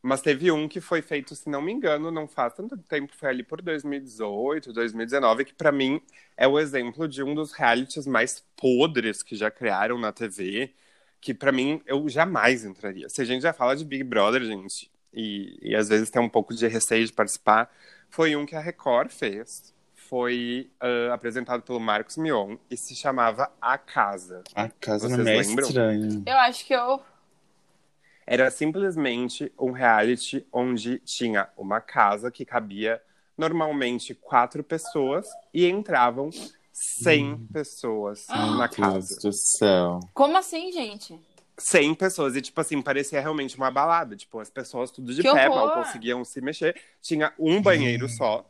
Mas teve um que foi feito, se não me engano, não faz tanto tempo, foi ali por 2018, 2019, que pra mim é o exemplo de um dos realities mais podres que já criaram na TV, que pra mim eu jamais entraria. Se a gente já fala de Big Brother, gente, e, e às vezes tem um pouco de receio de participar, foi um que a Record fez. Foi ah, apresentado pelo Marcos Mion e se chamava A Casa. A casa Vocês não é lembram? estranha. Eu acho que eu. Era simplesmente um reality onde tinha uma casa que cabia normalmente quatro pessoas e entravam 100 pessoas na Meu Deus casa. do céu. Como assim, gente? 100 pessoas. E, tipo assim, parecia realmente uma balada. Tipo, as pessoas tudo de Que pé, horror! mal conseguiam se mexer. Tinha um banheiro só.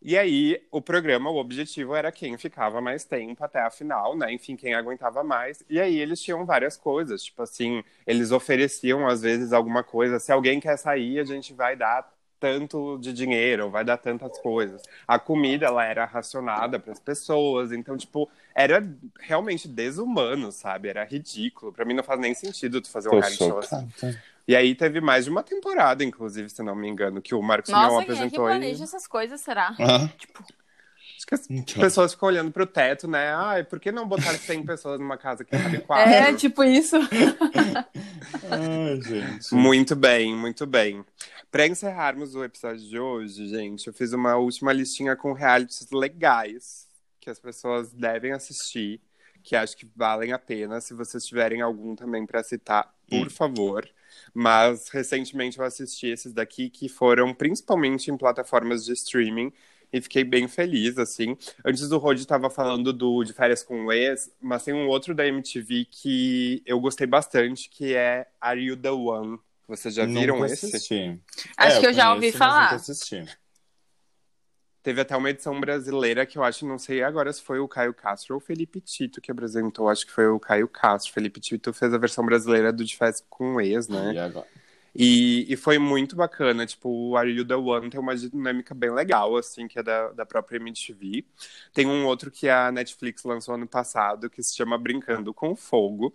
E aí, o programa, o objetivo era quem ficava mais tempo até a final, né? Enfim, quem aguentava mais. E aí, eles tinham várias coisas. Tipo assim, eles ofereciam, às vezes, alguma coisa. Se alguém quer sair, a gente vai dar tanto de dinheiro, vai dar tantas coisas. A comida, ela era racionada para as pessoas. Então, tipo, era realmente desumano, sabe? Era ridículo. Pra mim, não faz nem sentido tu fazer um reality show assim. E aí teve mais de uma temporada, inclusive, se não me engano, que o Marcos Mion Nossa, quem é que apresentou. planeja e... essas coisas, será? Ah, Tipo, Acho que as então. pessoas ficam olhando pro teto, né? Ai, por que não botar 100 pessoas numa casa que cabe *laughs* quatro? é, tipo isso. Ai, gente. Muito bem, muito bem. Pra encerrarmos o episódio de hoje, gente, eu fiz uma última listinha com realities legais que as pessoas devem assistir, que acho que valem a pena. Se vocês tiverem algum também para citar, por Hum. favor. Mas recentemente eu assisti esses daqui que foram principalmente em plataformas de streaming e fiquei bem feliz, assim. Antes do Rod estava falando do De Férias com o Ex, mas tem um outro da MTV que eu gostei bastante, que é Are You The One? Vocês já viram Nunca esse? assisti. Acho É, que eu já ouvi falar. nunca assisti. Teve até uma edição brasileira que eu acho, não sei agora se foi o Caio Castro ou o Felipe Tito que apresentou. Acho que foi o Caio Castro. Felipe Tito fez a versão brasileira do De Férias com o Ex, né? E agora? E, e foi muito bacana, tipo, o Are You The One tem uma dinâmica bem legal, assim, que é da, da própria MTV. Tem um outro que a Netflix lançou ano passado, que se chama Brincando com Fogo.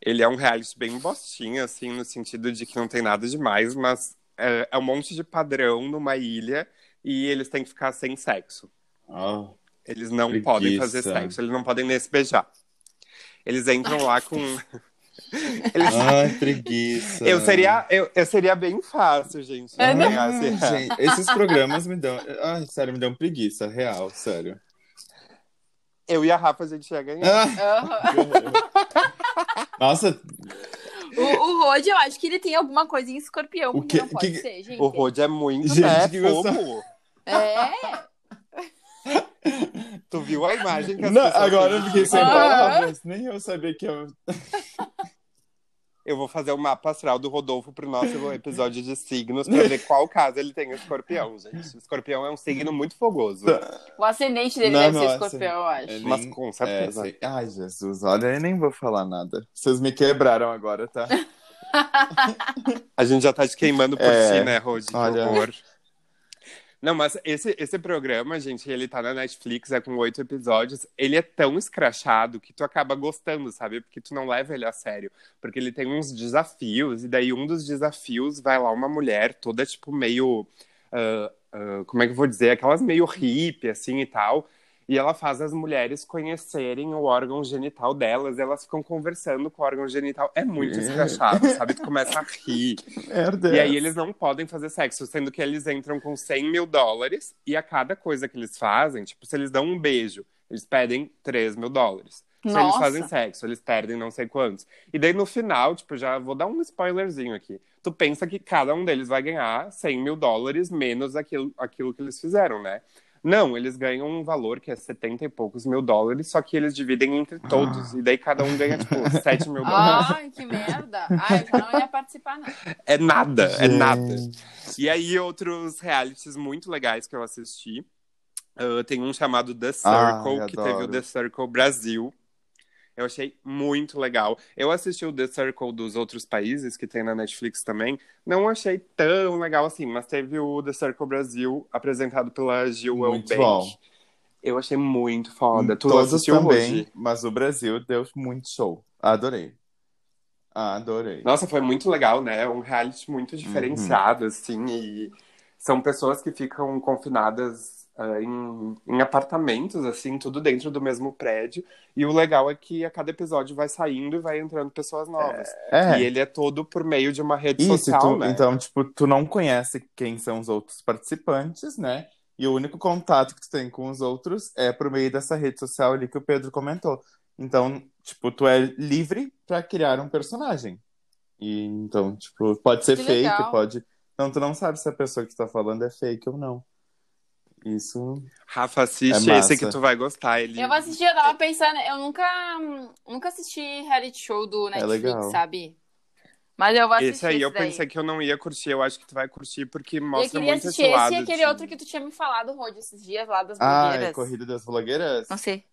Ele é um reality bem bostinho, assim, no sentido de que não tem nada demais, mas é, é um monte de padrão numa ilha e eles têm que ficar sem sexo. Ah, Eles não Preguiça. podem fazer sexo, eles não podem nem se beijar. Eles entram lá com... *laughs* Eles Ai, preguiça. Eu seria, eu, eu seria bem fácil, gente. É, assim. Ai, gente, esses programas me dão. Ai, sério, me dão preguiça, real, sério. Eu e a Rafa, a gente ia ganhar. Ah, Aham. *laughs* nossa, O, o Rod, eu acho que ele tem alguma coisa em escorpião, O porque que- não pode que- ser, gente. O Rod é muito, Gente, né? Fogo. É, Tu viu a imagem que as não, pessoas agora eu fiquei sem Ah. palavras. Nem eu sabia que eu. *laughs* Eu vou fazer o mapa astral do Rodolfo pro nosso episódio de signos pra ver qual caso ele tem escorpião, gente. Escorpião é um signo muito fogoso. o ascendente dele Não, deve ser escorpião, eu acho. Ele- Mas com É, certeza. sei. Ai, Jesus, olha, eu nem vou falar nada. Vocês me quebraram agora, tá? *laughs* A gente já tá te queimando por É. ti, né, Rod? Que Olha. horror. Não, mas esse, esse programa, gente, ele tá na Netflix, é com oito episódios. Ele é tão escrachado que tu acaba gostando, sabe? Porque tu não leva ele a sério. Porque ele tem uns desafios, e daí um dos desafios vai lá uma mulher toda, tipo, meio. ah, ah, como é que eu vou dizer? Aquelas meio hippie, assim e tal. E ela faz as mulheres conhecerem o órgão genital delas, e elas ficam conversando com o órgão genital. É muito É. escrachado, sabe? Tu começa a rir. *laughs* Merda. E aí eles não podem fazer sexo, sendo que eles entram com 100 mil dólares e a cada coisa que eles fazem, tipo, se eles dão um beijo, eles pedem 3 mil dólares. Se eles Nossa. fazem sexo, eles perdem não sei quantos. E daí no final, tipo, já vou dar um spoilerzinho aqui. Tu pensa que cada um deles vai ganhar 100 mil dólares menos aquilo, aquilo que eles fizeram, né? Não, eles ganham um valor que é 70 e poucos mil dólares, só que eles dividem entre todos. E daí cada um ganha, tipo, *laughs* 7 mil dólares. Ai, que merda. Ai, eu já não ia participar, não. É nada, é Gente. nada. E aí, outros realities muito legais que eu assisti. Uh, tem um chamado The Circle, Ai, que adoro. teve o The Circle Brasil. Eu achei muito legal. Eu assisti o The Circle dos outros países, que tem na Netflix também. Não achei tão legal assim, mas teve o The Circle Brasil, apresentado pela Gil Muito Elbank. bom. Eu achei muito foda. Tu Todos assistiu também, hoje? mas o Brasil deu muito show. Adorei. Adorei. Nossa, foi muito legal, né? Um reality muito diferenciado, assim, e são pessoas que ficam confinadas ah, em, em apartamentos, assim, tudo dentro do mesmo prédio. E o legal é que a cada episódio vai saindo e vai entrando pessoas novas. É. E ele é todo por meio de uma rede Isso, social, tu- né? então, tipo, tu não conhece quem são os outros participantes, né? E o único contato que tu tem com os outros é por meio dessa rede social ali que o Pedro comentou. Então, tipo, tu é livre pra criar um personagem. E então, tipo, pode ser Que fake, legal. pode. Então, tu não sabe se a pessoa que tu tá falando é fake ou não. Isso. Rafa, assiste É esse que tu vai gostar. Ele... Eu vou assistir, eu tava pensando, eu nunca, nunca assisti reality show do Netflix, legal. sabe? Mas eu vou assistir Esse aí eu daí. pensei que eu não ia curtir. Eu acho que tu vai curtir porque Eu mostra queria muito assistir esse esse lado e aquele de- outro que tu tinha me falado, Rod, esses dias lá das Ah, blogueiras. é Corrida das Blogueiras? Não sei.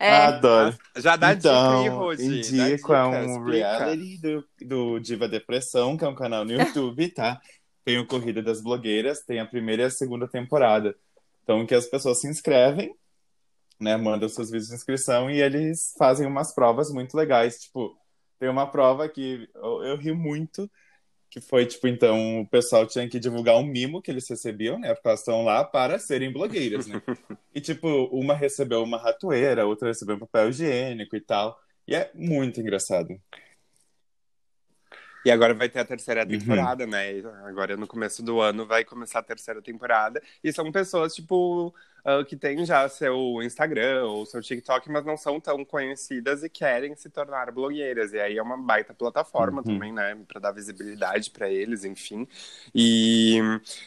É, *laughs* Adoro. Já dá dica aí, Então, Rodi. Indico é um explica. reality do, do Diva Depressão, que é um canal no *laughs* YouTube, tá? Tem o Corrida das Blogueiras, tem a primeira e a segunda temporada. Então, que as pessoas se inscrevem, né? Mandam seus vídeos de inscrição e eles fazem umas provas muito legais. Tipo, tem uma prova que eu, eu ri muito, que foi, tipo, então, o pessoal tinha que divulgar um mimo que eles recebiam, né? Porque elas estão lá para serem blogueiras, né? E, tipo, uma recebeu uma ratoeira, outra recebeu um papel higiênico e tal. E é muito engraçado. E agora vai ter a terceira Uhum. temporada, né? Agora no começo do ano vai começar a terceira temporada. E são pessoas, tipo, uh, que têm já seu Instagram ou seu TikTok, mas não são tão conhecidas e querem se tornar blogueiras. E aí é uma baita plataforma Uhum. também, né? Para dar visibilidade para eles, enfim. E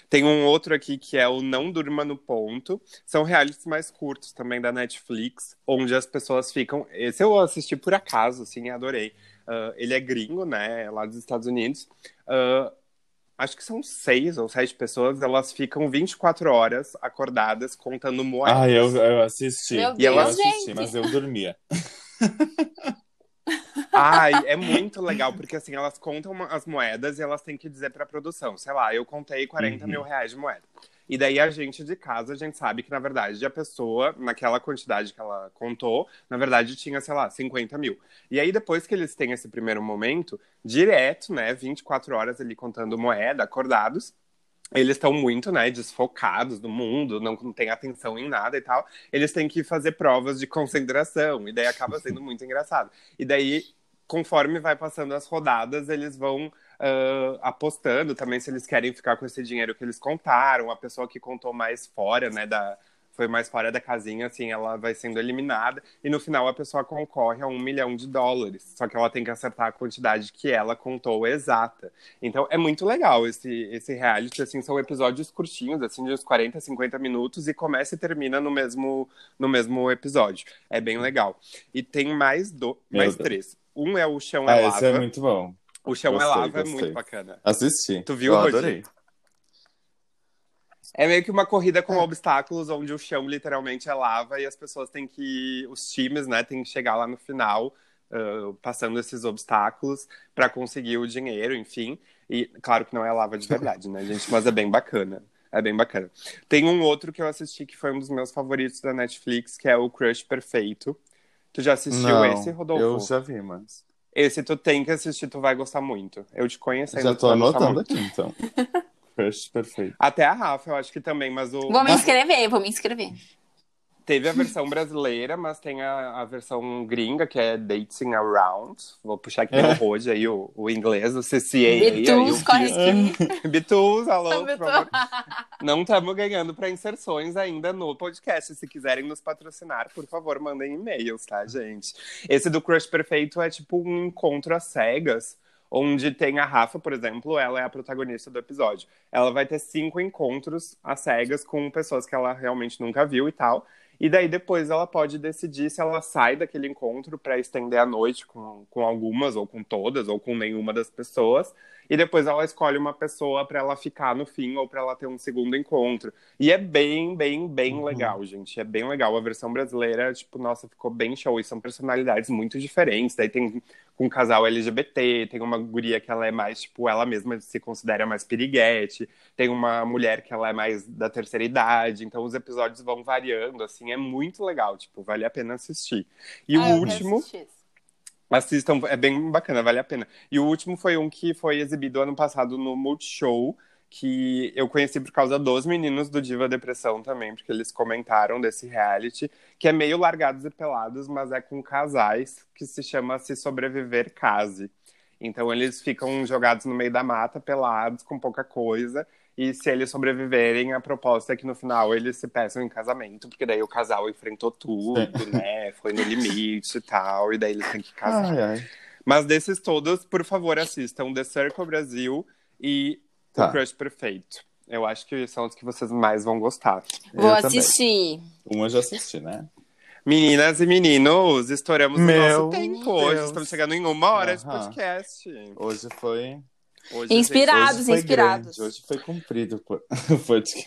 tem um outro aqui que é o Não Durma no Ponto. São realities mais curtos também da Netflix, onde as pessoas ficam. Esse eu assisti por acaso, assim, adorei. Uh, ele é gringo, né? é Lá dos Estados Unidos. Uh, acho que são seis ou sete pessoas, elas ficam 24 horas acordadas contando moedas. Ah, eu, eu assisti. Meu eu Deus, assisti, gente. mas eu dormia. *laughs* Ai, é muito legal, porque assim, elas contam as moedas e elas têm que dizer pra produção, sei lá, eu contei 40 Uhum. mil reais de moeda. E daí a gente de casa, a gente sabe que, na verdade, a pessoa, naquela quantidade que ela contou, na verdade tinha, sei lá, 50 mil. E aí, depois que eles têm esse primeiro momento, direto, né, 24 horas ali contando moeda, acordados, eles estão muito, né, desfocados do mundo, não tem atenção em nada e tal. Eles têm que fazer provas de concentração, e daí acaba sendo muito engraçado. E daí, conforme vai passando as rodadas, eles vão ah, apostando também se eles querem ficar com esse dinheiro que eles contaram. A pessoa que contou mais fora, né, da, foi mais fora da casinha, assim, ela vai sendo eliminada. E no final a pessoa concorre a um milhão de dólares. Só que ela tem que acertar a quantidade que ela contou exata. Então é muito legal esse, esse reality, assim, são episódios curtinhos, assim, de uns 40, 50 minutos, e começa e termina no mesmo, no mesmo episódio. É bem legal. E tem mais, do, mais três. Um é o Chão Ah, é esse é Lava. muito bom. O Chão é Gostei, Lava é gostei. muito bacana. Assisti. Tu viu, Eu Rodi? adorei. É meio que uma corrida com obstáculos, onde o chão literalmente é lava e as pessoas têm que. Os times, né, têm que chegar lá no final, ah, passando esses obstáculos para conseguir o dinheiro, enfim. E claro que não é lava de *laughs* verdade, né, gente? Mas é bem bacana. É bem bacana. Tem um outro que eu assisti que foi um dos meus favoritos da Netflix, que é o Crush Perfeito. Tu já assistiu Não, esse, Rodolfo? eu já vi, mas... Esse tu tem que assistir, tu vai gostar muito. Eu te conhecendo. Já tô anotando aqui, então. *laughs* Perfeito. Até a Rafa, eu acho que também, mas o. Vou me inscrever, vou me inscrever. Teve a versão brasileira, mas tem a, a versão gringa, que é Dating Around. Vou puxar aqui no Rode aí o, o inglês, o CCA. o corre aqui. *laughs* Betus, alô, por favor. Não estamos ganhando para inserções ainda no podcast. Se quiserem nos patrocinar, por favor, mandem e-mails, tá, gente? Esse do Crush Perfeito é tipo um encontro às cegas, onde tem a Rafa, por exemplo, ela é a protagonista do episódio. Ela vai ter cinco encontros às cegas com pessoas que ela realmente nunca viu e tal. E daí depois ela pode decidir se ela sai daquele encontro para estender a noite com, com algumas, ou com todas, ou com nenhuma das pessoas. E depois ela escolhe uma pessoa para ela ficar no fim ou para ela ter um segundo encontro. E é bem, bem, bem Uhum. legal, gente. É bem legal. A versão brasileira, tipo, nossa, ficou bem show. E são personalidades muito diferentes. Daí tem com um casal LGBT, tem uma guria que ela é mais, tipo, ela mesma se considera mais piriguete. Tem uma mulher que ela é mais da terceira idade. Então os episódios vão variando, assim. É muito legal, tipo, vale a pena assistir. E Ah, o último... Assistam, é bem bacana, vale a pena. E o último foi um que foi exibido ano passado no Multishow, que eu conheci por causa dos meninos do Diva Depressão também, porque eles comentaram desse reality, que é meio largados e pelados, mas é com casais, que se chama Se Sobreviver Case. Então eles ficam jogados no meio da mata, pelados, com pouca coisa, e se eles sobreviverem, a proposta é que no final eles se peçam em casamento, porque daí o casal enfrentou tudo, né? Foi no limite e tal, e daí eles têm que casar. Ai, ai. Mas desses todos, por favor, assistam The Circle Brasil e Tá. O Crush Perfeito. Eu acho que são os que vocês mais vão gostar. Vou Eu também. assistir. Um eu já assisti, né? Meninas e meninos, estouramos o Meu nosso tempo hoje. Deus. Estamos chegando em uma hora de Aham. podcast. Hoje foi. Hoje, Inspirado. gente, Hoje foi inspirados. grande, Hoje foi cumprido o podcast.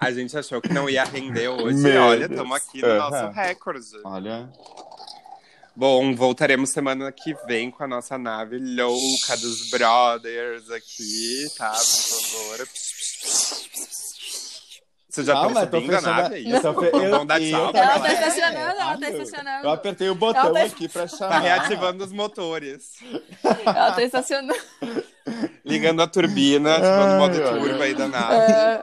a gente achou que não ia render hoje. Meu Olha, estamos aqui no Aham. nosso recorde. Olha. Bom, voltaremos semana que vem com a nossa nave louca dos brothers aqui, tá? Por favor. Vocês já Calma, estão eu tô subindo a fechando nave? é eu fe- eu- Vamos dar eu pra Ela tá estacionando, ela tá estacionando. Eu apertei o botão tá- aqui pra chamar. Tá reativando os motores. Ela tá estacionando. Ligando a turbina, ativando o modo turbo aí da nave. É.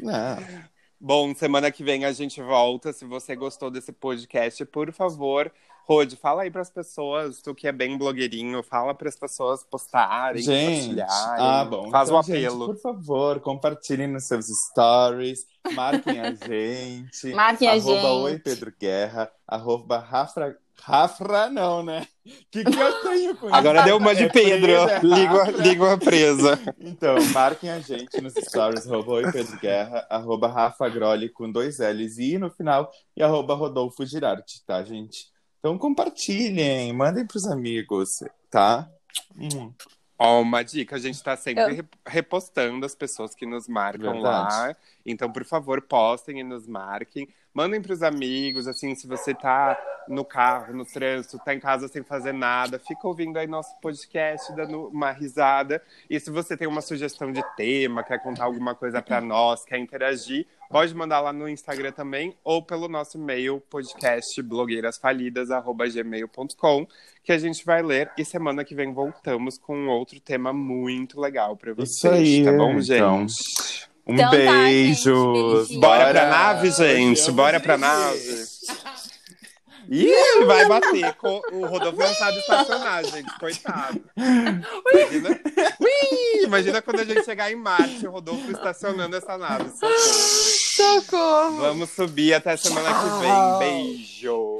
Não. Bom, semana que vem a gente volta. Se você gostou desse podcast, por favor, Rod, fala aí pras pessoas, tu que é bem blogueirinho, fala pras pessoas postarem, Gente, compartilharem. ah, bom. Faz então, o gente, apelo. por favor, compartilhem nos seus stories, marquem a *laughs* gente. Marquem a arroba gente. Oi Pedro Guerra, arroba Rafra... Rafra não, né? O que, que eu tenho com *laughs* isso? Agora deu uma de É Pedro, é língua, língua presa. *laughs* Então, marquem a gente nos stories, arroba Oi Pedro Guerra, arroba Rafa Groli com dois L's e no final, e arroba Rodolfo Girardi, tá, gente? Então compartilhem, mandem pros amigos, tá? Hum. Ó, uma dica, a gente tá sempre Eu- re- repostando as pessoas que nos marcam Verdade. lá. Então, por favor, postem e nos marquem. Mandem pros amigos, assim, se você tá no carro, no trânsito, tá em casa sem fazer nada, fica ouvindo aí nosso podcast, dando uma risada. E se você tem uma sugestão de tema, quer contar alguma coisa pra nós, quer interagir, pode mandar lá no Instagram também, ou pelo nosso e-mail, podcast blogueirasfalidas.gmail.com, que a gente vai ler. E semana que vem voltamos com um outro tema muito legal pra vocês. Isso aí, tá bom, então. gente? Um Então tá, gente, beijo! beijinho. Bora pra nave, gente? Hoje eu Bora pra nave. *laughs* Ih, vai bater. O Rodolfo não sabe estacionar, gente. Coitado. Imagina... *laughs* Imagina quando a gente chegar em Marte, o Rodolfo estacionando essa nave. *laughs* Socorro! Vamos subir até semana que vem. Beijo!